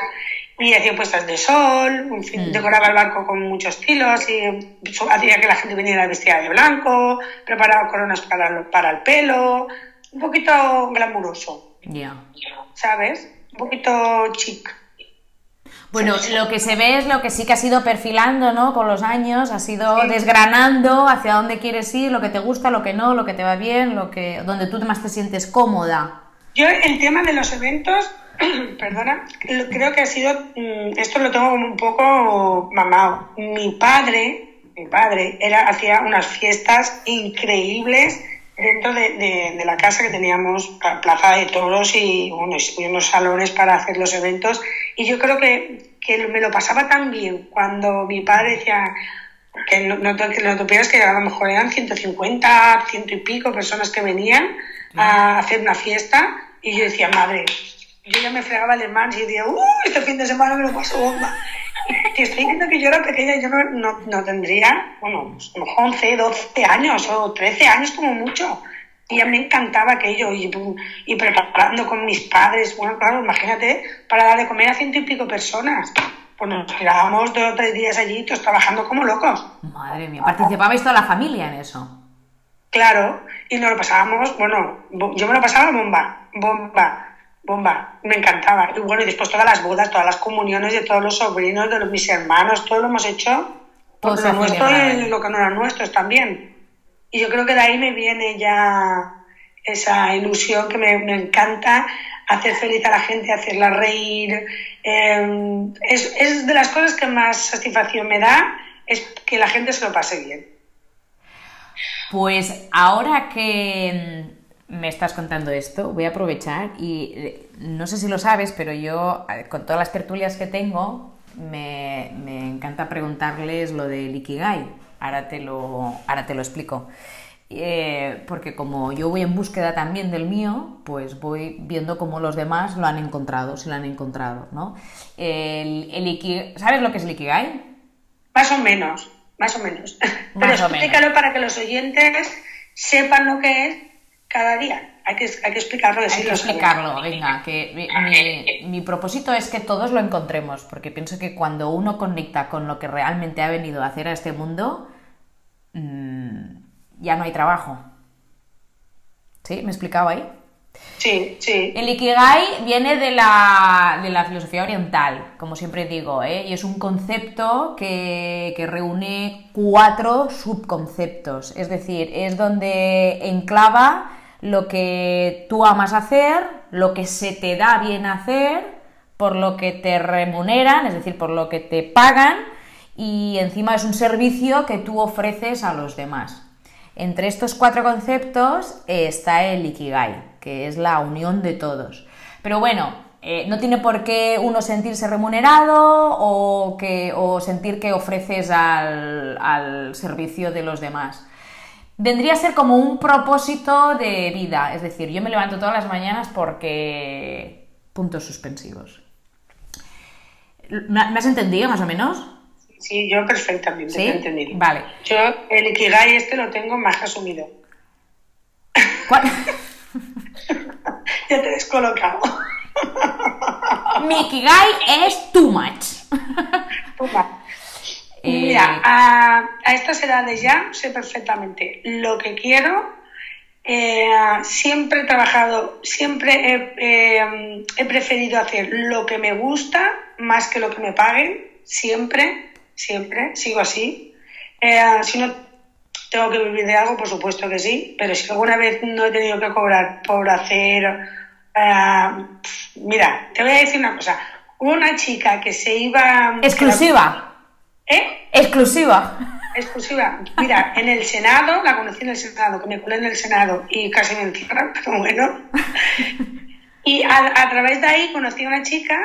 y hacía puestas de sol, en fin, mm. decoraba el barco con muchos estilos y hacía que la gente viniera vestida de blanco, preparaba coronas para, para el pelo, un poquito glamuroso. Ya. ¿Sabes? Un poquito chic. Bueno, lo que se ve es lo que sí que has ido perfilando, ¿no? Con los años, has ido desgranando hacia dónde quieres ir, lo que te gusta, lo que no, lo que te va bien, lo que donde tú más te sientes cómoda. Yo el tema de los eventos, perdona, creo que ha sido, mm, esto lo tengo como un poco mamado. Mi padre, mi padre, era hacía unas fiestas increíbles dentro de, de, la casa que teníamos plaza de toros y bueno, unos salones para hacer los eventos y yo creo que, que me lo pasaba tan bien cuando mi padre decía que no, no, no te que a lo mejor eran 150, ciento y pico personas que venían a hacer una fiesta y yo decía, madre, yo ya me fregaba el mar y decía, ¡uh! Este fin de semana me lo paso bomba. Te estoy diciendo que yo era pequeña, yo no, no, no tendría, bueno, 11, 12 años o 13 años como mucho. Y a mí me encantaba aquello y, y preparando con mis padres. Bueno, claro, imagínate, para dar de comer a ciento y pico personas. pues nos quedábamos dos o tres días allí, todos trabajando como locos. Madre mía, ¿participabais toda la familia en eso? Claro, y nos lo pasábamos, bueno, yo me lo pasaba bomba, bomba, bomba, me encantaba. Y bueno, y después todas las bodas, todas las comuniones de todos los sobrinos, de los, mis hermanos, todo lo hemos hecho, por lo nuestro y lo que no era nuestros también. Y yo creo que de ahí me viene ya esa ilusión que me, me encanta hacer feliz a la gente, hacerla reír. Em, es, es de las cosas que más satisfacción me da, es que la gente se lo pase bien. Pues ahora que me estás contando esto, voy a aprovechar y eh, no sé si lo sabes, pero yo con todas las tertulias que tengo me, encanta preguntarles lo del Ikigai. Ahora te lo, ahora te lo explico. Eh, porque como yo voy en búsqueda también del mío, pues voy viendo cómo los demás lo han encontrado, si lo han encontrado, ¿no? El, ¿Sabes lo que es el Ikigai? Más o menos, más o menos. Pero explícalo para que los oyentes sepan lo que es cada día. Hay que, hay que explicarlo. Hay que explicarlo, venga, que mi, mi, propósito es que todos lo encontremos, porque pienso que cuando uno conecta con lo que realmente ha venido a hacer a este mundo, mmm, ya no hay trabajo. ¿Sí? ¿Me he explicado ahí? Sí, sí. El Ikigai viene de la, de la filosofía oriental, como siempre digo, ¿eh? y es un concepto que, que, reúne cuatro subconceptos, es decir, es donde enclava lo que tú amas hacer, lo que se te da bien hacer, por lo que te remuneran, es decir, por lo que te pagan, y encima es un servicio que tú ofreces a los demás. Entre estos cuatro conceptos está el Ikigai, que es la unión de todos. Pero bueno, eh, no tiene por qué uno sentirse remunerado o, que, o sentir que ofreces al, al, servicio de los demás. Vendría a ser como un propósito de vida, es decir, yo me levanto todas las mañanas porque... puntos suspensivos. ¿Me has entendido más o menos? Sí, yo perfectamente ¿Sí? entendido. Vale. Yo el Ikigai este lo tengo más asumido. ¿Cuál? ya te he descolocado. Mi Ikigai es too much. too much. Eh, Mira, a, a, estas edades ya sé perfectamente lo que quiero. Eh, siempre he trabajado, siempre he, eh, he preferido hacer lo que me gusta más que lo que me paguen, siempre siempre, sigo así. Eh, si no tengo que vivir de algo, por supuesto que sí, pero si alguna vez no he tenido que cobrar por hacer... Mira, te voy a decir una cosa. Una chica que se iba... Exclusiva. ¿Eh? Exclusiva. Exclusiva. Mira, en el Senado, la conocí en el Senado, que me colé en el Senado y casi me encierran, pero bueno. Y a, a través de ahí conocí a una chica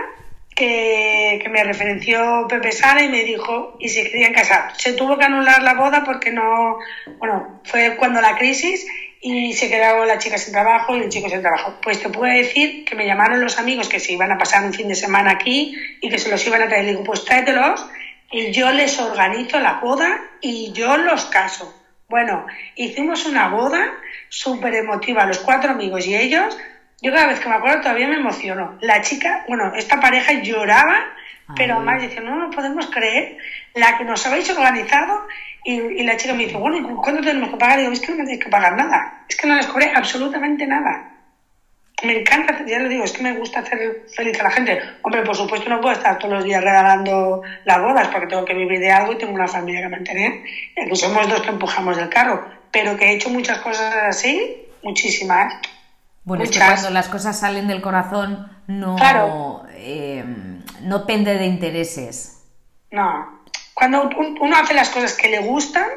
que, me referenció Pepe Sara y me dijo y se querían casar. Se tuvo que anular la boda porque no, bueno, fue cuando la crisis y se quedó la chica sin trabajo y el chico sin trabajo. Pues te puedo decir que me llamaron los amigos que se iban a pasar un fin de semana aquí y que se los iban a traer. Le digo, pues tráetelos y yo les organizo la boda y yo los caso. Bueno, hicimos una boda súper emotiva, los cuatro amigos y ellos, yo cada vez que me acuerdo todavía me emociono. La chica, bueno, esta pareja lloraba, pero además decía, no no podemos creer la que nos habéis organizado. Y, la chica me dice, bueno, ¿y cuánto tenemos que pagar? Y digo, es que no me tenéis que pagar nada. Es que no les cobré absolutamente nada. Me encanta, ya lo digo, es que me gusta hacer feliz a la gente. Hombre, por supuesto no puedo estar todos los días regalando las bodas porque tengo que vivir de algo y tengo una familia que mantener. Que somos dos que empujamos del carro. Pero que he hecho muchas cosas así, muchísimas. Bueno, es que cuando las cosas salen del corazón no, eh, no pende de intereses. No. Cuando uno hace las cosas que le gustan,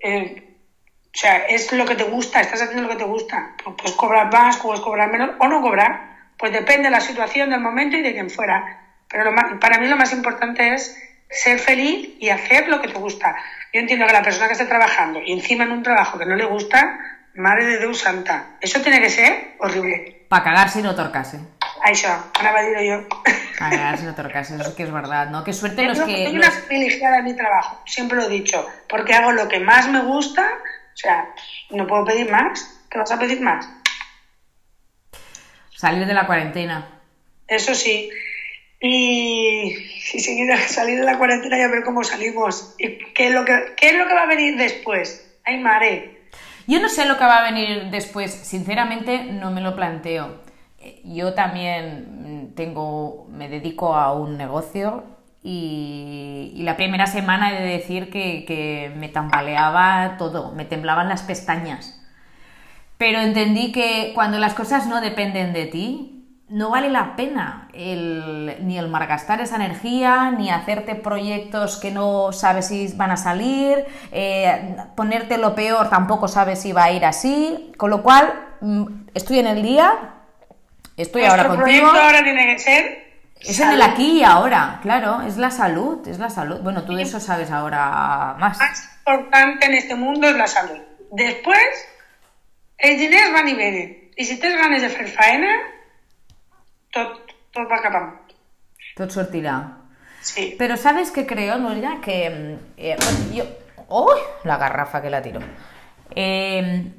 eh, o sea, es lo que te gusta, estás haciendo lo que te gusta. Pues puedes cobrar más, puedes cobrar menos o no cobrar. Pues depende de la situación, del momento y de quién fuera. Pero para mí lo más importante es ser feliz y hacer lo que te gusta. Yo entiendo que la persona que esté trabajando y encima en un trabajo que no le gusta, Madre de Dios santa. Eso tiene que ser horrible. Para cagarse y no torcase. Eso, ahora me yo. Para cagarse y no torcarse, eso que es verdad, ¿no? Qué suerte los que... Soy una privilegiada en mi trabajo, siempre lo he dicho, porque hago lo que más me gusta, o sea, no puedo pedir más. ¿Qué vas a pedir más? Salir de la cuarentena. Eso sí. y, y seguir salir de la cuarentena y a ver cómo salimos. ¿Y qué es lo que, qué es lo que va a venir después? Ay, mare. Yo no sé lo que va a venir después, sinceramente no me lo planteo. Yo también tengo, me dedico a un negocio y, y la primera semana he de decir que, que me tambaleaba todo, me temblaban las pestañas. Pero entendí que cuando las cosas no dependen de ti, no vale la pena el, ni el malgastar esa energía, ni hacerte proyectos que no sabes si van a salir, eh, ponerte lo peor tampoco sabes si va a ir así, con lo cual mm, estoy en el día, estoy ahora contigo. proyecto ahora tiene que ser es en el aquí y ahora, claro, es la salud, es la salud. Bueno, tú de eso sabes ahora más. más importante en este mundo es la salud. Después, el dinero va y viene. Y si tienes ganas de hacer faena, tot va cap amunt. Tot sortirà. Sí. Pero ¿sabes qué creo, Nuria? Que eh, yo... ¡Uy! La garrafa que la tiro. Eh,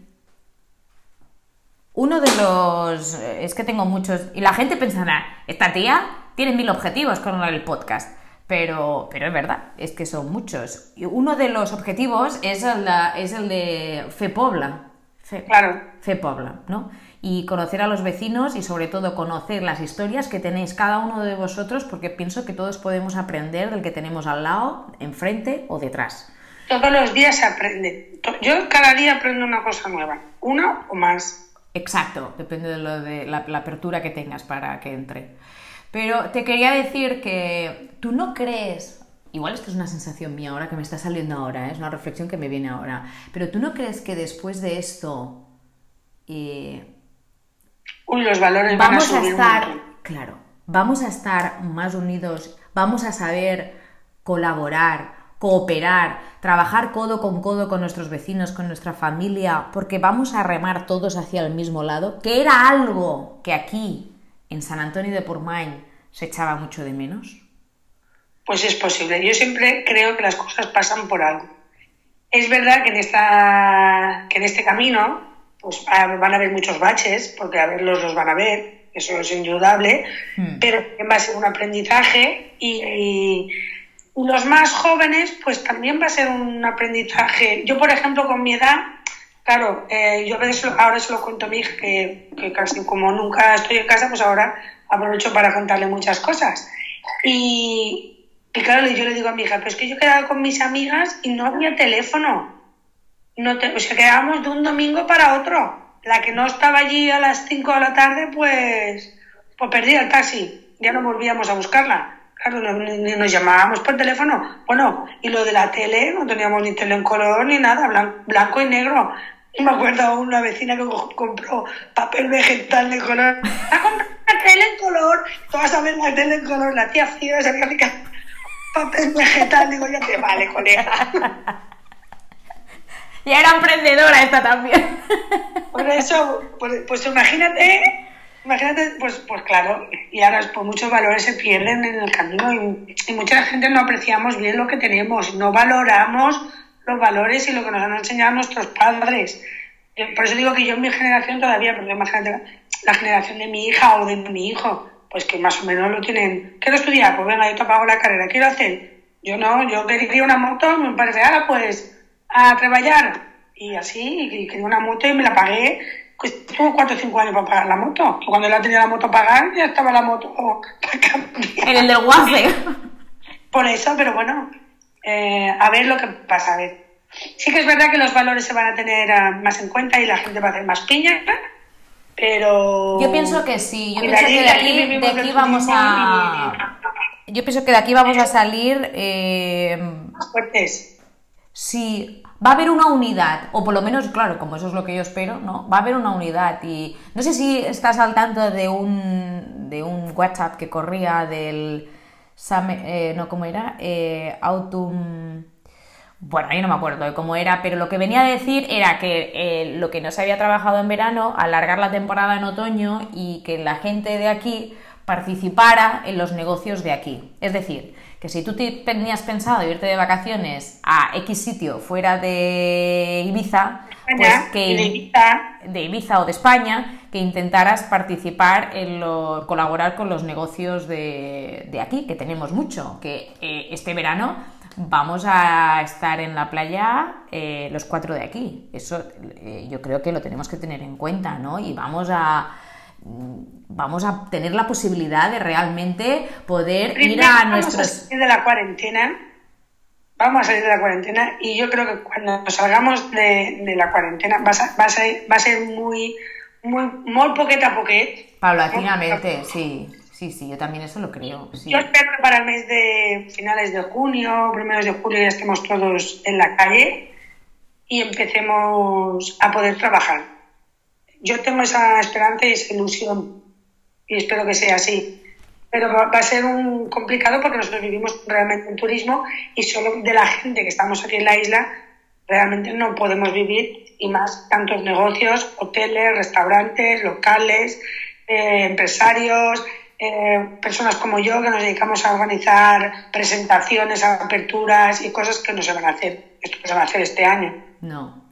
uno de los... Es que tengo muchos... Y la gente pensará, esta tía tiene mil objetivos con el podcast. Pero, pero es verdad, es que son muchos. Y uno de los objetivos es el, de- es el de Fe Pobla. Fe, Claro. Fe Pobla, ¿no? Y conocer a los vecinos y sobre todo conocer las historias que tenéis cada uno de vosotros porque pienso que todos podemos aprender del que tenemos al lado, enfrente o detrás. Todos los días se aprende. Yo cada día aprendo una cosa nueva. Una o más. Exacto, depende de, lo de la, la apertura que tengas para que entre. Pero te quería decir que tú no crees, igual esto es una sensación mía ahora que me está saliendo ahora, ¿eh? es una reflexión que me viene ahora, pero tú no crees que después de esto eh, Uy, los valores van a vamos a un estar, claro, vamos a estar más unidos, vamos a saber colaborar, cooperar, trabajar codo con codo con nuestros vecinos, con nuestra familia, porque vamos a remar todos hacia el mismo lado, que era algo que aquí, en San Antonio de Portmany, se echaba mucho de menos. Pues es posible. Yo siempre creo que las cosas pasan por algo. Es verdad que en, esta, que en este camino pues, ah, van a haber muchos baches, porque a verlos los van a ver, eso es indudable, Hmm. pero también va a ser un aprendizaje y- y los más jóvenes pues también va a ser un aprendizaje. Yo, por ejemplo, con mi edad, claro, eh, yo a veces ahora se lo cuento a mi hija que, casi como nunca estoy en casa, pues ahora aprovecho para contarle muchas cosas. Y, claro, yo le digo a mi hija, pero es que yo quedaba con mis amigas y no había teléfono. No te, o sea, quedábamos de un domingo para otro. La que no estaba allí a las 5 de la tarde, pues, pues perdía el taxi. Ya no volvíamos a buscarla. Claro, ni, nos llamábamos por teléfono. Bueno, y lo de la tele, no teníamos ni tele en color ni nada, blan- blanco y negro. Y me acuerdo una vecina que co- compró papel vegetal de color. Ha comprado tele en color. Todas ver la tele en color. La tía fría se había papel vegetal. Digo, ya te vale, colega. Ya era emprendedora esta también. Por eso, pues, pues imagínate, imagínate, pues, pues claro, y ahora pues muchos valores se pierden en el camino y, y mucha gente no apreciamos bien lo que tenemos, no valoramos los valores y lo que nos han enseñado nuestros padres. Yo- Por eso digo que yo en mi generación todavía, porque imagínate la generación de mi hija o de mi hijo, pues que más o menos lo tienen. Quiero estudiar, pues venga, yo te pago la carrera. Quiero hacer. Yo no, yo quería una moto, me parece, ahora pues a trabajar. Y así, y quería una moto y me la pagué. Pues tuvo cuatro o cinco años para pagar la moto. Y cuando la tenía la moto pagar, ya estaba la moto para cambiar. En el del. Por eso, pero bueno, eh, a ver lo que pasa, a ver. Sí que es verdad que los valores se van a tener ah, más en cuenta y la gente va a hacer más piña, pero... Yo pienso que sí, yo pienso que de aquí de vamos a... Yo pienso que de aquí vamos a salir... eh, Más fuertes. Sí, va a haber una unidad, o por lo menos, claro, como eso es lo que yo espero, ¿no? Va a haber una unidad y no sé si estás al tanto de un, de un WhatsApp que corría del... Eh, no, ¿cómo era? Eh, Autumn... Bueno, yo no me acuerdo de cómo era, pero lo que venía a decir era que eh, lo que no se había trabajado en verano, alargar la temporada en otoño y que la gente de aquí participara en los negocios de aquí. Es decir, que si tú tenías pensado irte de vacaciones a X sitio fuera de Ibiza, pues que de Ibiza. de Ibiza o de España, que intentaras participar en lo, colaborar con los negocios de, de aquí, que tenemos mucho, que eh, este verano vamos a estar en la playa eh, los cuatro de aquí. Eso eh, yo creo que lo tenemos que tener en cuenta, ¿no? Y vamos a vamos a tener la posibilidad de realmente poder ir Primero a vamos nuestros a salir de la cuarentena. Vamos a salir de la cuarentena y yo creo que cuando salgamos de, de la cuarentena va a, ser- va a ser, va a ser muy, muy, muy poquet a poquet. paulatinamente, sí, sí, sí, yo también eso lo creo. sí. Yo espero que para el mes de finales de junio, primeros de julio ya estemos todos en la calle y empecemos a poder trabajar. Yo tengo esa esperanza y esa ilusión y espero que sea así. Pero va a ser un complicado porque nosotros vivimos realmente en turismo y solo de la gente que estamos aquí en la isla realmente no podemos vivir y más tantos negocios, hoteles, restaurantes, locales, eh, empresarios, eh, personas como yo que nos dedicamos a organizar presentaciones, aperturas y cosas que no se van a hacer. Esto no se va a hacer este año. No.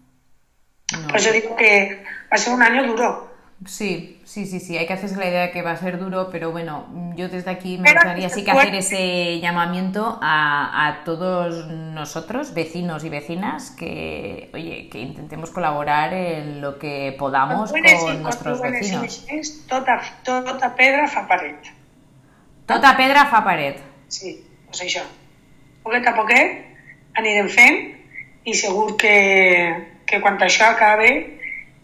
no. Por eso digo que va a ser un año duro. Sí, sí, sí, sí, hay que hacerse la idea de que va a ser duro, pero bueno, yo desde aquí me Pero gustaría sí que hacer ese llamamiento a, a todos nosotros, vecinos y vecinas, que, oye, que intentemos colaborar en lo que podamos con nuestros vecinos. images, tota, tota pedra fa paret. Tota pedra fa paret. Sí, doncs això. Poquet a poquet anirem fent i segur que, que quan això acabe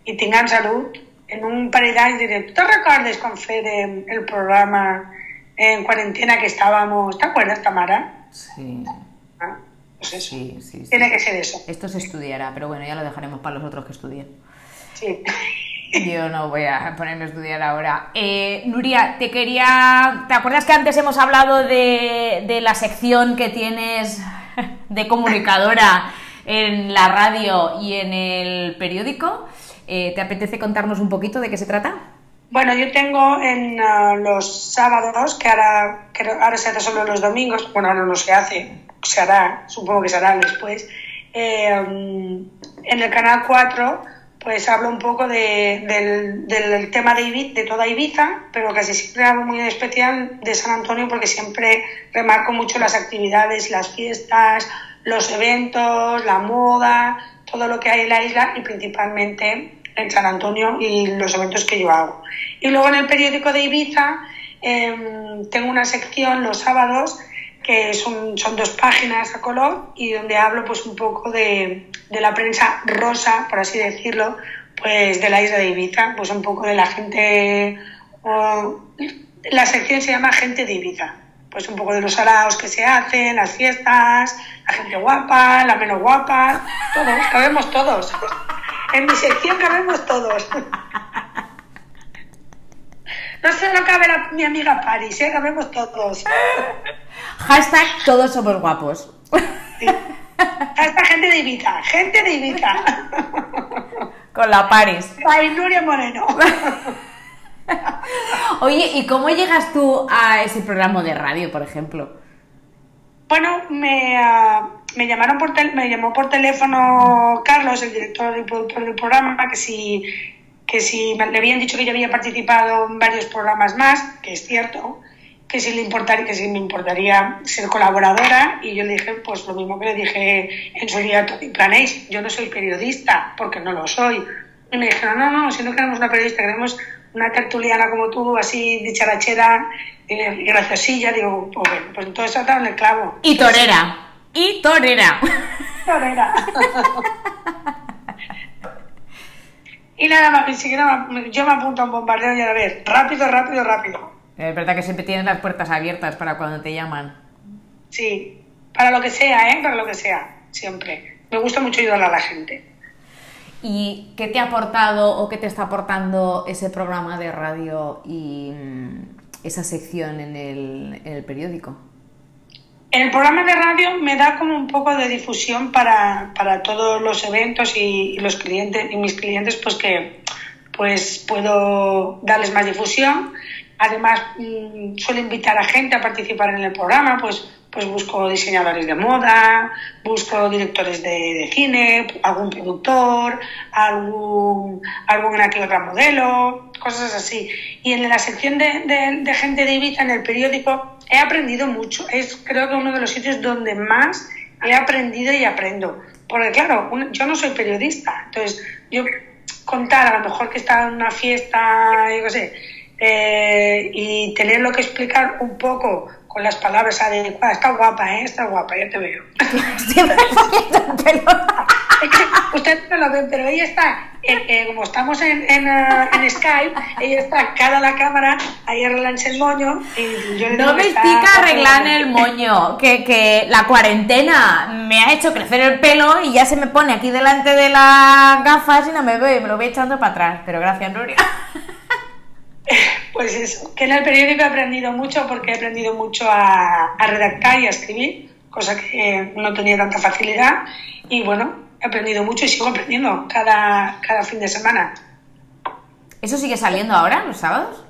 i tinguem salut, en un parell d'anys diré, ¿tú te recordes quan fèrem el programa en cuarentena que estábamos? ¿Te acuerdas, Tamara? Sí, Ah, pues eso. sí, sí, sí. Tiene que ser eso. Esto se estudiará, pero bueno, ya lo dejaremos para los otros que estudien. Sí. Yo no voy a ponerme a estudiar ahora. Eh, Nuria, te quería. ¿Te acuerdas que antes hemos hablado de, de la sección que tienes de comunicadora en la radio y en el periódico? Eh, ¿Te apetece contarnos un poquito de qué se trata? Bueno, yo tengo en ah, los sábados, que ahora, que ahora se hace solo los domingos, bueno, ahora no se hace, se hará, supongo que se hará después, eh, mm, en el canal 4, pues hablo un poco de- del, tema de, Ibi- de toda Ibiza, pero casi siempre hablo muy en especial de San Antonio porque siempre remarco mucho las actividades, las fiestas, los eventos, la moda, todo lo que hay en la isla y principalmente en San Antonio y los eventos que yo hago. Y luego en el periódico de Ibiza em, tengo una sección los sábados que son, son dos páginas a color y donde hablo pues un poco de, de la prensa rosa, por así decirlo, pues de la isla de Ibiza, pues un poco de la gente, la sección se llama Gente de Ibiza, pues un poco de los araos que se hacen, las fiestas, la gente guapa, la menos guapa, todos, cabemos todos. En mi sección cabemos todos. No solo cabe la- mi amiga Paris, ¿eh? cabemos todos. Hashtag todos somos guapos. Sí. Esta gente de Ibiza, gente de Ibiza. Con la Paris. Ay, Nuria Moreno. Oye, ¿y cómo llegas tú a ese programa de radio, por ejemplo? Bueno, me, ah, me llamaron por tel- me llamó por teléfono Carlos, el director y productor del programa, que si, que si le habían dicho que yo había participado en varios programas más, que es cierto, que si le importaría, que si me importaría ser colaboradora, y yo le dije, pues lo mismo que le dije en su día a Planeix, yo no soy periodista, porque no lo soy. Y me dijeron, no, no, si no queremos una periodista, queremos una tertuliana como tú, así dicharachera y graciosilla. Digo, pues, pues entonces ataron el clavo. Y torera. Y torera. Torera. y nada más, ni siquiera me- yo me apunto a un bombardeo y a ver, rápido, rápido, rápido. Es verdad que siempre tienes las puertas abiertas para cuando te llaman. Sí, para lo que sea, ¿eh? Para lo que sea, siempre. Me gusta mucho ayudar a la gente. ¿Y qué te ha aportado o qué te está aportando ese programa de radio y mm, esa sección en el, en el periódico? El programa de radio me da como un poco de difusión para, para todos los eventos y, los clientes y mis clientes, pues que pues puedo darles más difusión. Además, mm, suelo invitar a gente a participar en el programa, pues pues busco diseñadores de moda, busco directores de, cine, algún productor, algún, alguna que otra modelo, cosas así. Y en la sección de, gente de Ibiza, en el periódico, he aprendido mucho. Es creo que uno de los sitios donde más he aprendido y aprendo. Porque claro, yo no soy periodista, entonces yo contar a lo mejor que está en una fiesta, yo qué sé, eh, y tenerlo que explicar un poco con las palabras adecuadas. Está guapa, ¿eh? Está guapa, ya te veo. Usted no lo ve, pero ella está, eh, eh, como estamos en, en, uh, en, Skype, ella está cara a la cámara, ahí arreglándose el moño. Y yo no me estica arreglar el moño, que, que la cuarentena me ha hecho crecer el pelo y ya se me pone aquí delante de las gafas y no me veo y me lo voy echando para atrás. Pero gracias, Nuria. Pues eso, que en el periódico he aprendido mucho porque he aprendido mucho a, redactar y a escribir, cosa que no tenía tanta facilidad. Y bueno, he aprendido mucho y sigo aprendiendo cada, cada fin de semana. ¿Eso sigue saliendo ahora, los sábados?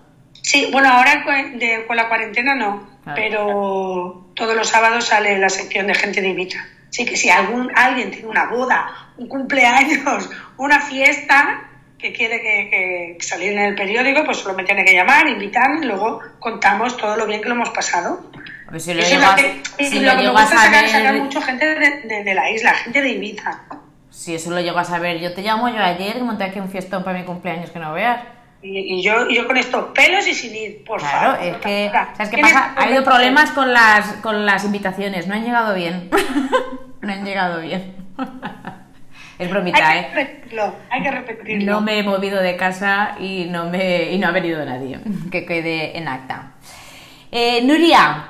Sí, bueno, ahora con, la cuarentena no, pero todos los sábados sale la sección de gente de Ibiza. Así que si algún, alguien tiene una boda, un cumpleaños, una fiesta, que quiere que, salir en el periódico, pues solo me tiene que llamar, invitar y luego contamos todo lo bien que lo hemos pasado. Pues si lo llevas, si lo, lo a sacar, sacar mucha gente de, la isla, gente de Ibiza. Si eso lo llego a saber, yo te llamo yo ayer, monté aquí un fiestón para mi cumpleaños que no veas. Y, yo, yo con estos pelos y sin ir, por favor. Claro, es que, ¿sabes qué pasa? Ha habido problemas con las, con las invitaciones, no han llegado bien. no han llegado bien. Es bromita, hay que ¿eh? Hay que repetirlo. No me he movido de casa y no, me, y no ha venido nadie. Que quede en acta. Eh, Nuria,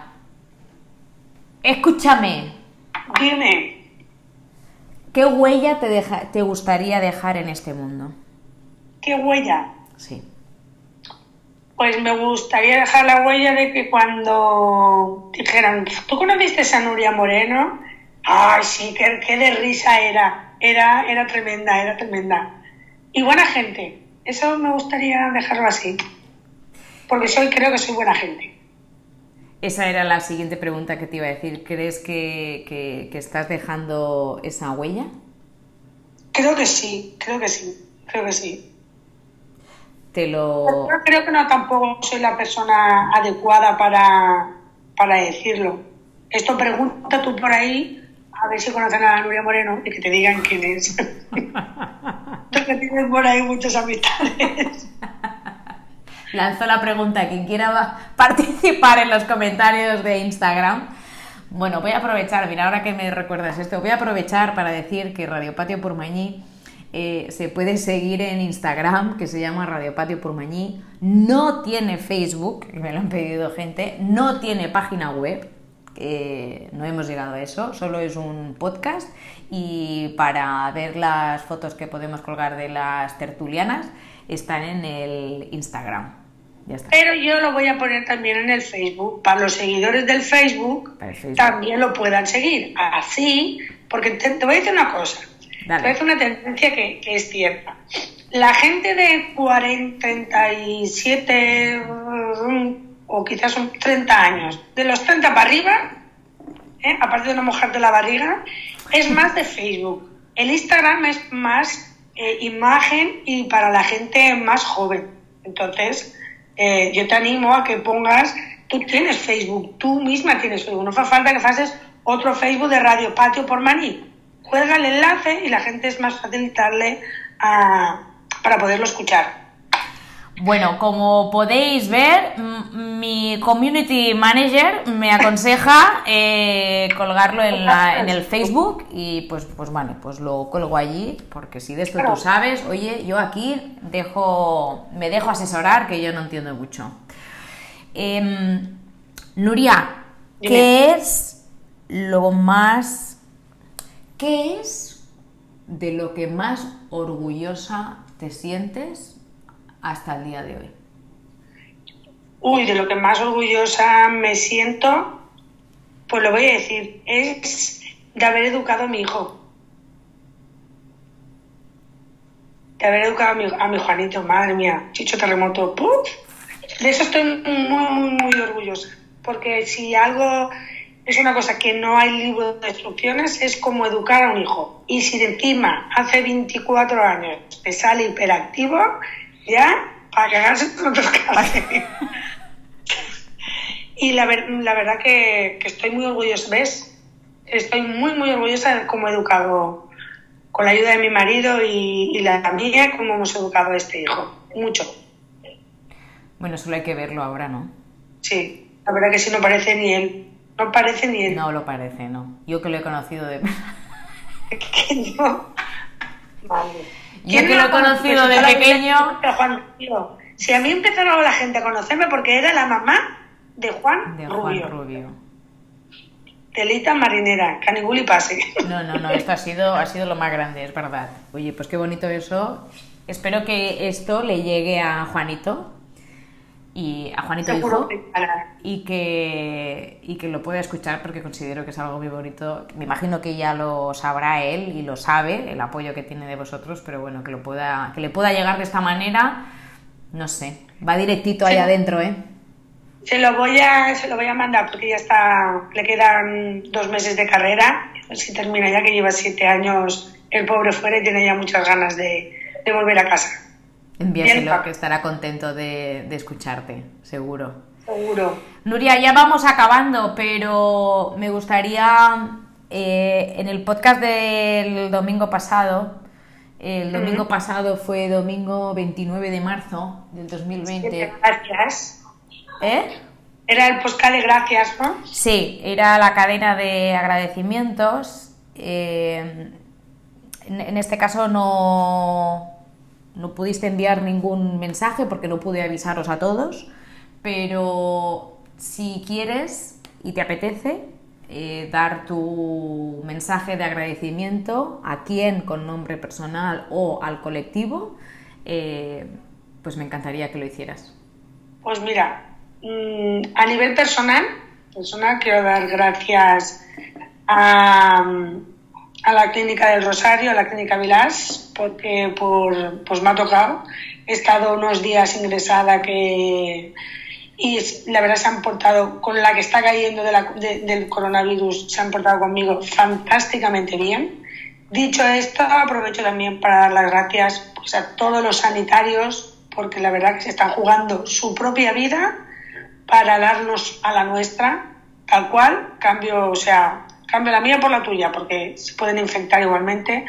escúchame. Dime. ¿Qué huella te, deja, te gustaría dejar en este mundo? ¿Qué huella? Sí. Pues me gustaría dejar la huella de que cuando dijeran, ¿tú conociste a Nuria Moreno? Ay, sí, qué, qué de risa era era, era tremenda, era tremenda. Y buena gente. Eso me gustaría dejarlo así. Porque soy, creo que soy buena gente. Esa era la siguiente pregunta que te iba a decir. ¿Crees que, estás dejando esa huella? Creo que sí, creo que sí, creo que sí. Te lo... creo que no tampoco soy la persona adecuada para, para decirlo. Esto pregunta tú por ahí a ver si conocen a Nuria Moreno y que te digan quién es. Porque tienes por ahí muchas amistades. Lanzo la pregunta, quien quiera participar en los comentarios de Instagram. Bueno, voy a aprovechar, mira, ahora que me recuerdas esto, voy a aprovechar para decir que Radio Patio Purmañí eh, se puede seguir en Instagram, que se llama Radio Patio Purmañí. No tiene Facebook, me lo han pedido gente, no tiene página web, no hemos llegado a eso, solo es un podcast y para ver las fotos que podemos colgar de las tertulianas están en el Instagram. Pero yo lo voy a poner también en el Facebook, para los seguidores del Facebook, también lo puedan seguir. Así, porque te, voy a decir una cosa, te voy a decir una tendencia que, que es cierta. La gente de 40, 37, o quizás son 30 años, de los 30 para arriba, ¿eh? aparte de no mojarte la barriga, es más de Facebook. El Instagram es más eh, imagen y para la gente más joven. Entonces, eh, yo te animo a que pongas, tú tienes Facebook, tú misma tienes Facebook, no hace falta que haces otro Facebook de Radio Patio por Maní. Juega el enlace y la gente es más fácil darle para poderlo escuchar. Bueno, como podéis ver, mi community manager me aconseja eh, colgarlo en, la, en, el Facebook y pues, pues vale, pues lo colgo allí porque si de esto tú sabes, oye, yo aquí dejo, me dejo asesorar que yo no entiendo mucho. Em, Nuria, ¿qué es lo más, qué es de lo que más orgullosa te sientes hasta el día de hoy? Uy, de lo que más orgullosa me siento, pues lo voy a decir, es de haber educado a mi hijo. De haber educado a mi, a mi Juanito, madre mía, Chicho Terremoto. ¡puf! De eso estoy muy, muy, muy orgullosa. Porque si algo es una cosa que no hay libro de instrucciones, es como educar a un hijo. Y si de encima hace 24 años te sale hiperactivo, ya para cagarse con otros Y la, la verdad que, que, estoy muy orgullosa, ¿ves? Estoy muy, muy orgullosa de cómo he educado, con la ayuda de mi marido y, y la mía, cómo hemos educado a este hijo. Mucho. Bueno, solo hay que verlo ahora, ¿no? Sí, la verdad que sí, no parece ni él. No parece ni él. No lo parece, no. Yo que lo he conocido de... pequeño. Vale. Yo que lo he conocido de pequeño... Juan, si a mí empezaron la gente a conocerme porque era la mamá de Juan de Rubio. Juan Rubio. Telita marinera, canigul y pase. No, no, no, esto ha sido, ha sido lo más grande, es verdad. Oye, pues qué bonito eso. Espero que esto le llegue a Juanito y a Juanito Hijo y que, y que lo pueda escuchar porque considero que es algo muy bonito. Me imagino que ya lo sabrá él y lo sabe, el apoyo que tiene de vosotros, pero bueno, que, lo pueda, que le pueda llegar de esta manera, no sé, va directito ahí adentro, ¿eh? Se lo, voy a, se lo voy a mandar porque ya está, le quedan dos meses de carrera, si termina ya que lleva siete años el pobre fuera y tiene ya muchas ganas de, de volver a casa. Envíaselo, que estará contento de, de, escucharte, seguro. Seguro. Nuria, ya vamos acabando, pero me gustaría, eh, en el podcast del domingo pasado, el domingo uh -huh. pasado fue domingo 29 de marzo del 2020. Sí, gracias. ¿Eh? Era el podcast de gracias, ¿no? Sí, era la cadena de agradecimientos. Eh, en, en este caso no, no pudiste enviar ningún mensaje porque no pude avisaros a todos, pero si quieres y te apetece eh, dar tu mensaje de agradecimiento a quien con nombre personal o al colectivo, eh, pues me encantaría que lo hicieras. Pues mira, mmm, a nivel personal, personal quiero dar gracias a a la clínica del Rosario, a la clínica Vilás, porque por, pues me ha tocado. He estado unos días ingresada que y la verdad se han portado con la que está cayendo de la, de, del coronavirus, se han portado conmigo fantásticamente bien. Dicho esto, aprovecho también para dar las gracias pues, a todos los sanitarios, porque la verdad que se están jugando su propia vida para darnos a la nuestra, tal cual, cambio, o sea, cambio la mía por la tuya, porque se pueden infectar igualmente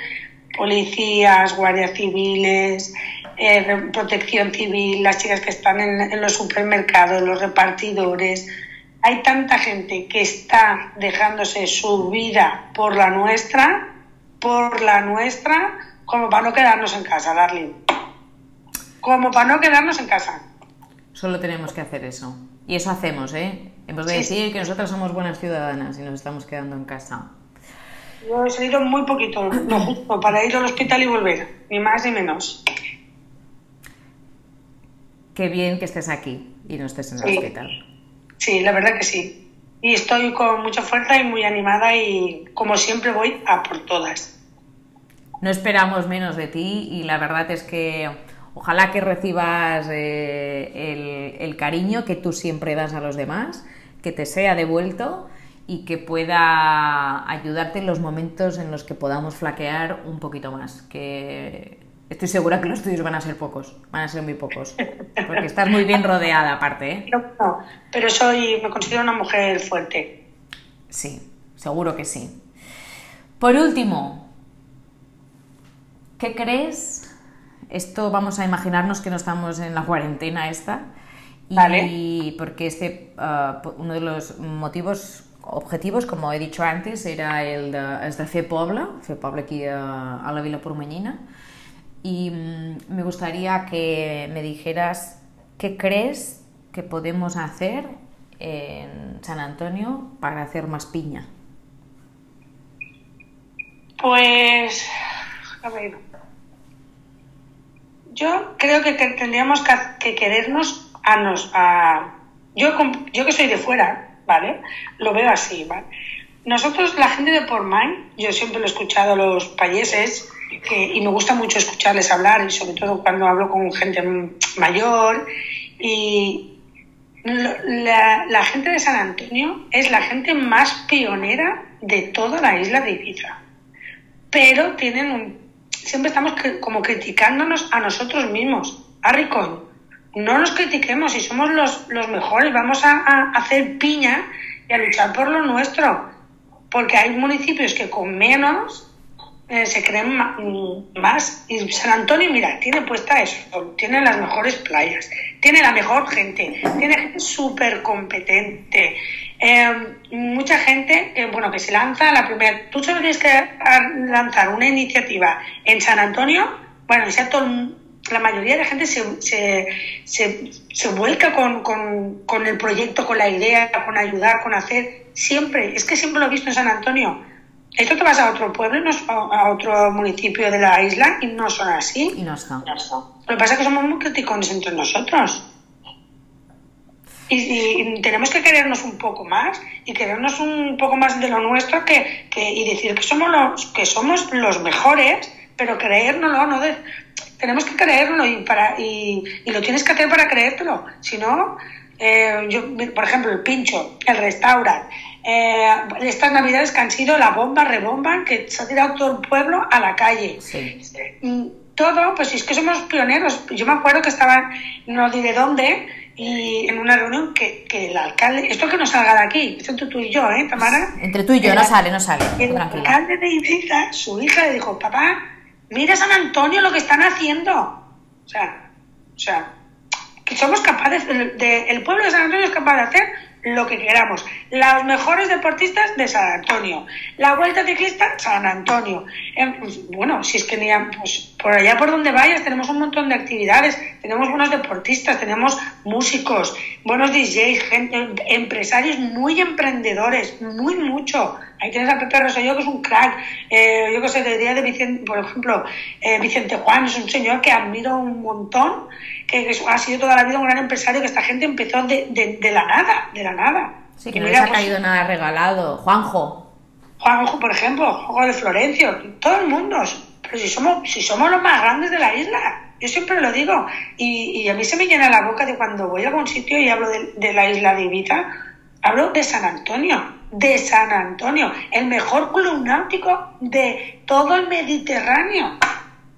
policías, guardias civiles, eh, protección civil, las chicas que están en, en, los supermercados, los repartidores. Hay tanta gente que está dejándose su vida por la nuestra, por la nuestra, como para no quedarnos en casa, Darling. Como para no quedarnos en casa. Solo tenemos que hacer eso. Y eso hacemos, ¿eh? Hemos de sí, decir sí. que nosotros somos buenas ciudadanas y nos estamos quedando en casa. Yo he salido muy poquito, lo justo, para ir al hospital y volver, ni más ni menos. Qué bien que estés aquí y no estés en el sí. hospital. Sí, la verdad que sí. Y estoy con mucha fuerza y muy animada y como siempre voy a por todas. No esperamos menos de ti y la verdad es que ojalá que recibas eh, el, el cariño que tú siempre das a los demás que te sea devuelto y que pueda ayudarte en los momentos en los que podamos flaquear un poquito más. Que estoy segura que los tuyos van a ser pocos, van a ser muy pocos, porque estás muy bien rodeada aparte. ¿eh? No, no, pero soy, me considero una mujer fuerte. Sí, seguro que sí. Por último, ¿qué crees? Esto vamos a imaginarnos que no estamos en la cuarentena esta Vale. Y porque este, uh, uno de los motivos, objetivos, como he dicho antes, era el de, es de fer poble, fer poble aquí a, a la Vila Pormeñina. Y um, me gustaría que me dijeras qué crees que podemos hacer en San Antonio para hacer más piña. Pues, a ver, yo creo que tendríamos que querernos a nos a yo yo que soy de fuera vale lo veo así vale nosotros la gente de Portmán yo siempre lo he escuchado a los payeses y me gusta mucho escucharles hablar y sobre todo cuando hablo con gente mayor y la, gente de San Antonio es la gente más pionera de toda la isla de Ibiza. Pero tienen un, siempre estamos como criticándonos a nosotros mismos. Arricoin, no nos critiquemos, si somos los, los mejores, vamos a, hacer piña y a luchar por lo nuestro. Porque hay municipios que con menos eh, se creen más. Y San Antonio, mira, tiene puesta eso, tiene las mejores playas, tiene la mejor gente, tiene gente súper competente. Eh, mucha gente, eh, bueno, que se lanza la primera. Tú solo tienes que lanzar una iniciativa en San Antonio, bueno, sea todo la mayoría de la gente se, se, se, se vuelca con, con, con, el proyecto, con la idea, con ayudar, con hacer. Siempre, es que siempre lo he visto en San Antonio. Esto te vas a otro pueblo, a otro municipio de la isla y no son así. Y no está. Lo que pasa es que somos muy criticones entre nosotros. Y, tenemos que querernos un poco más y querernos un poco más de lo nuestro que, que, y decir que somos los que somos los mejores pero creérnoslo no de, tenemos que creerlo y, para, y, lo tienes que hacer para creértelo. Si no, eh, yo, por ejemplo, el pincho, el restaurant, eh, estas navidades que han sido la bomba, rebomba, que se ha tirado todo el pueblo a la calle. Mm, todo, pues es que somos pioneros. Yo me acuerdo que estaban, no diré dónde, y en una reunión que, que el alcalde, esto que no salga de aquí, esto entre tú y yo, ¿eh, Tamara? Entre tú y yo, no sale, no sale. El alcalde de Ibiza, su hija le dijo, papá, Mira San Antonio lo que están haciendo. O sea, o sea, que somos capaces, de, el pueblo de San Antonio es capaz de hacer lo que queramos. Los mejores deportistas de San Antonio. La vuelta ciclista, San Antonio. Pues, bueno, si es que ni pues, por allá por donde vayas tenemos un montón de actividades, tenemos buenos deportistas, tenemos músicos, buenos DJs, gente, empresarios muy emprendedores, muy mucho. Ahí tienes a Pepe Rosselló, que es un crack. Eh, yo que sé, te diría de Vicente, por ejemplo, eh, Vicente Juan es un señor que admiro un montón, que, ha sido toda la vida un gran empresario, que esta gente empezó de, de, la nada, de la nada. Sí, que no les ha pues caído nada regalado. Juanjo. Juanjo, por ejemplo, Juanjo de Florencio, todo el mundo. Pero si somos, si somos los más grandes de la isla. Yo siempre lo digo. Y, y a mí se me llena la boca de cuando voy a algún sitio y hablo de, de la isla de Ibiza, hablo de San Antonio de San Antonio, el mejor club náutico de todo el Mediterráneo.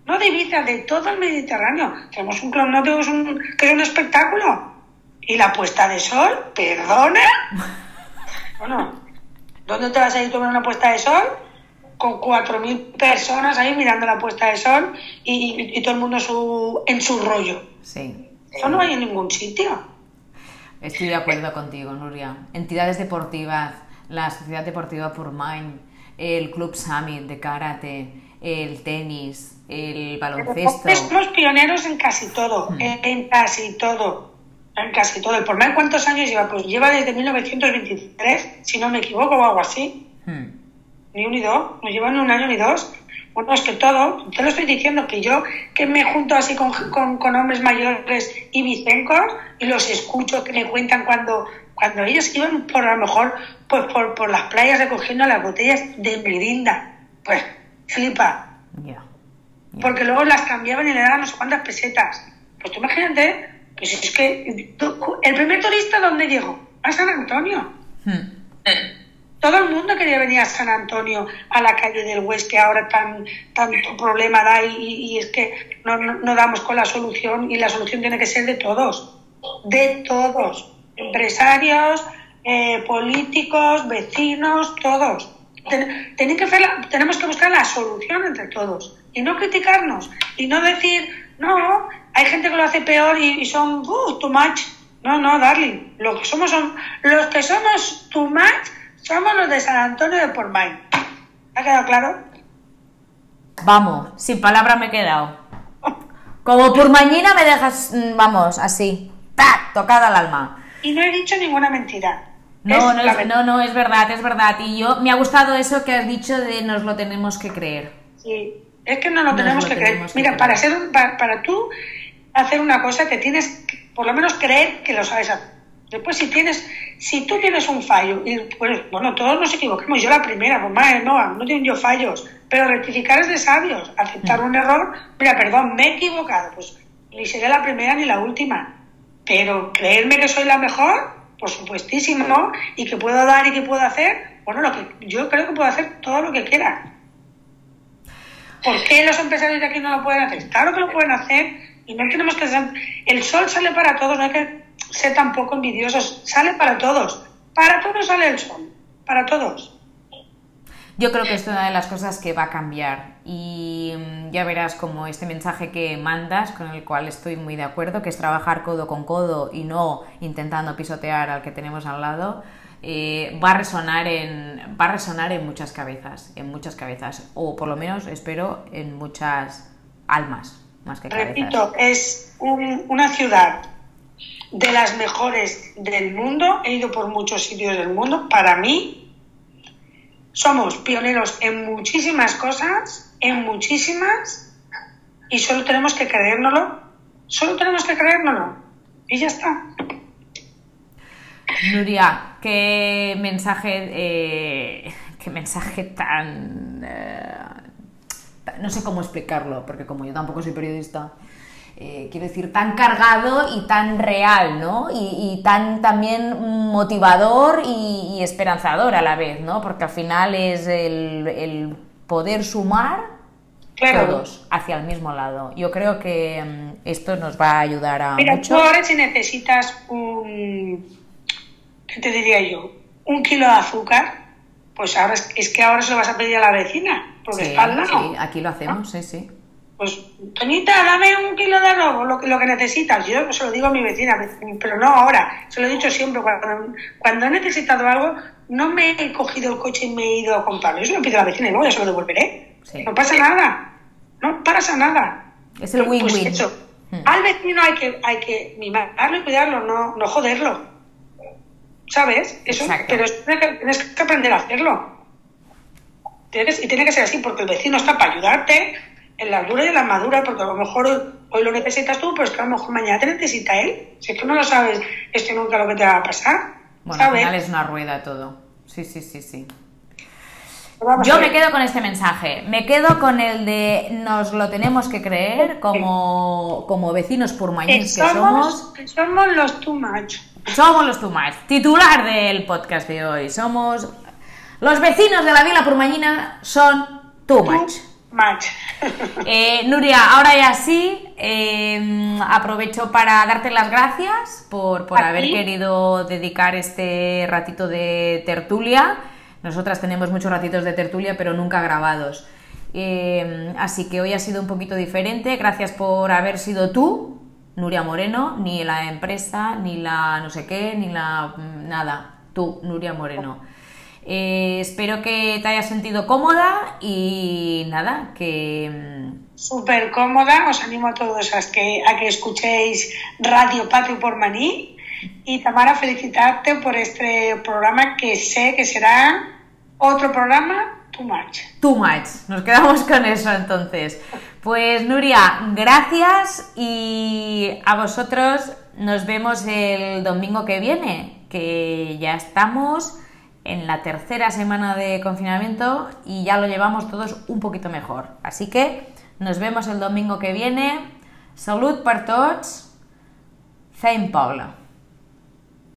No de Ibiza, de todo el Mediterráneo. Tenemos un club náutico que es un, que es un espectáculo. Y la puesta de sol, perdona. Bueno, ¿dónde te vas a ir a ver una puesta de sol? Con 4.000 personas ahí mirando la puesta de sol y, todo el mundo su, en su rollo. Sí. Eso no hay en ningún sitio. Estoy de acuerdo contigo, Nuria. Entidades deportivas, la Sociedad Deportiva Purmain, el Club Summit de karate, el tenis, el baloncesto. Somos pioneros en casi todo, hmm. en, casi todo, en casi todo. ¿El Purmain cuántos años lleva? Pues lleva desde 1923, si no me equivoco, o algo así. Hmm. Ni un ni dos, no lleva ni un año ni dos. Bueno, es que todo, te lo estoy diciendo, que yo que me junto así con, con, con hombres mayores y vicencos y los escucho que me cuentan cuando cuando ellos iban por a lo mejor pues, por, por las playas recogiendo las botellas de mirinda, pues flipa. Porque luego las cambiaban y le daban no sé cuántas pesetas. Pues tú imagínate, pues es que el primer turista, ¿dónde llegó? A San Antonio. Hmm. Todo el mundo quería venir a San Antonio, a la calle del West, que ahora tan, tanto problema da y, es que no, no, no, damos con la solución y la solución tiene que ser de todos, de todos empresarios, eh, políticos, vecinos, todos. que tenemos que buscar la solución entre todos y no criticarnos y no decir, no, hay gente que lo hace peor y, son uh, too much. No, no, darling. Lo que somos son, los que somos too much somos los de San Antonio de Portmay. ¿Ha quedado claro? Vamos, sin palabra me he quedado. Como purmañina me dejas, mm, vamos, así, ¡tac! tocada al alma. Y no he dicho ninguna mentira. No, no, es, no, no, es verdad, es verdad. Y yo me ha gustado eso que has dicho de nos lo tenemos que creer. Sí, es que no lo tenemos que creer. Mira, para ser para, para, tú hacer una cosa te tienes que, por lo menos creer que lo sabes hacer. Después si tienes, si tú tienes un fallo, y pues bueno, todos nos equivocamos, yo la primera, pues madre, no, no tengo yo fallos, pero rectificar es de sabios, aceptar mm. un error, mira, perdón, me he equivocado, pues ni seré la primera ni la última pero creerme que soy la mejor, por supuestísimo, y que puedo dar y que puedo hacer, bueno, lo que yo creo que puedo hacer todo lo que quiera. ¿Por qué los empresarios de aquí no lo pueden hacer? Claro que lo pueden hacer y no tenemos que. El sol sale para todos, no hay que ser tampoco envidiosos, sale para todos. Para todos sale el sol, para todos. Yo creo que es una de las cosas que va a cambiar y mm, ya verás como este mensaje que mandas, con el cual estoy muy de acuerdo, que es trabajar codo con codo y no intentando pisotear al que tenemos al lado, eh, va a resonar en va a resonar en muchas cabezas, en muchas cabezas, o por lo menos espero en muchas almas más que cabezas. Repito, es una ciudad de las mejores del mundo. He ido por muchos sitios del mundo. Para mí somos pioneros en muchísimas cosas, en muchísimas, y solo tenemos que creérnoslo, solo tenemos que creérnoslo, y ya está. Nuria, qué mensaje, eh, qué mensaje tan, eh, no sé cómo explicarlo, porque como yo tampoco soy periodista, eh, quiero decir, tan cargado y tan real, ¿no? Y, tan también motivador y, esperanzador a la vez, ¿no? Porque al final es el, poder sumar todos hacia el mismo lado. Yo creo que mm, esto nos va a ayudar a Mira, tú ahora si necesitas un, ¿qué te diría yo? Un kilo de azúcar, pues ahora es, que ahora se lo vas a pedir a la vecina, porque sí, está al lado. Sí, aquí lo hacemos, sí, sí pues, Tonita, dame un kilo de arroz, lo que, lo que necesitas. Yo se lo digo a mi vecina, pero no ahora. Se lo he dicho siempre. Cuando, cuando he necesitado algo, no me he cogido el coche y me he ido a comprarlo. Yo se lo pido a la vecina y luego ya se lo devolveré. No pasa nada. No pasa nada. Es el pues win-win. Hmm. Al vecino hay que, hay que mimarlo y cuidarlo, no, no joderlo. ¿Sabes? Eso, pero tienes que, aprender a hacerlo. Tienes, y tiene que ser así, porque el vecino está para ayudarte, en la dura y en la madura, porque a lo mejor hoy, lo necesitas tú, pero es que a lo mejor mañana te necesita él. Si es que no lo sabes, esto nunca lo que te va a pasar. Bueno, al final es una rueda todo. Sí, sí, sí, sí. Yo me quedo con este mensaje, me quedo con el de nos lo tenemos que creer como, como vecinos purmañín que somos. Somos los too much. Somos los too much. Titular del podcast de hoy. Somos los vecinos de la Vila Purmañina son too much. Match. Eh, Nuria, ahora ya sí, em, aprovecho para darte las gracias por, haber querido dedicar este ratito de tertulia. Nosotras tenemos muchos ratitos de tertulia, pero nunca grabados. Em, así que hoy ha sido un poquito diferente. Gracias por haber sido tú, Nuria Moreno, ni la empresa, ni la no sé qué, ni la nada. Tú, Nuria Moreno. Eh, espero que te hayas sentido cómoda y nada, que... Mm, Súper cómoda, os animo a todos a que, a que escuchéis Radio Patio por Maní y Tamara, felicitarte por este programa que sé que será otro programa too much. Too much, nos quedamos con eso entonces. Pues Nuria, gracias y a vosotros nos vemos el domingo que viene, que ya estamos en la tercera semana de confinamiento y ya lo llevamos todos un poquito mejor. Así que nos vemos el domingo que viene. Salud para todos. Fem Paula.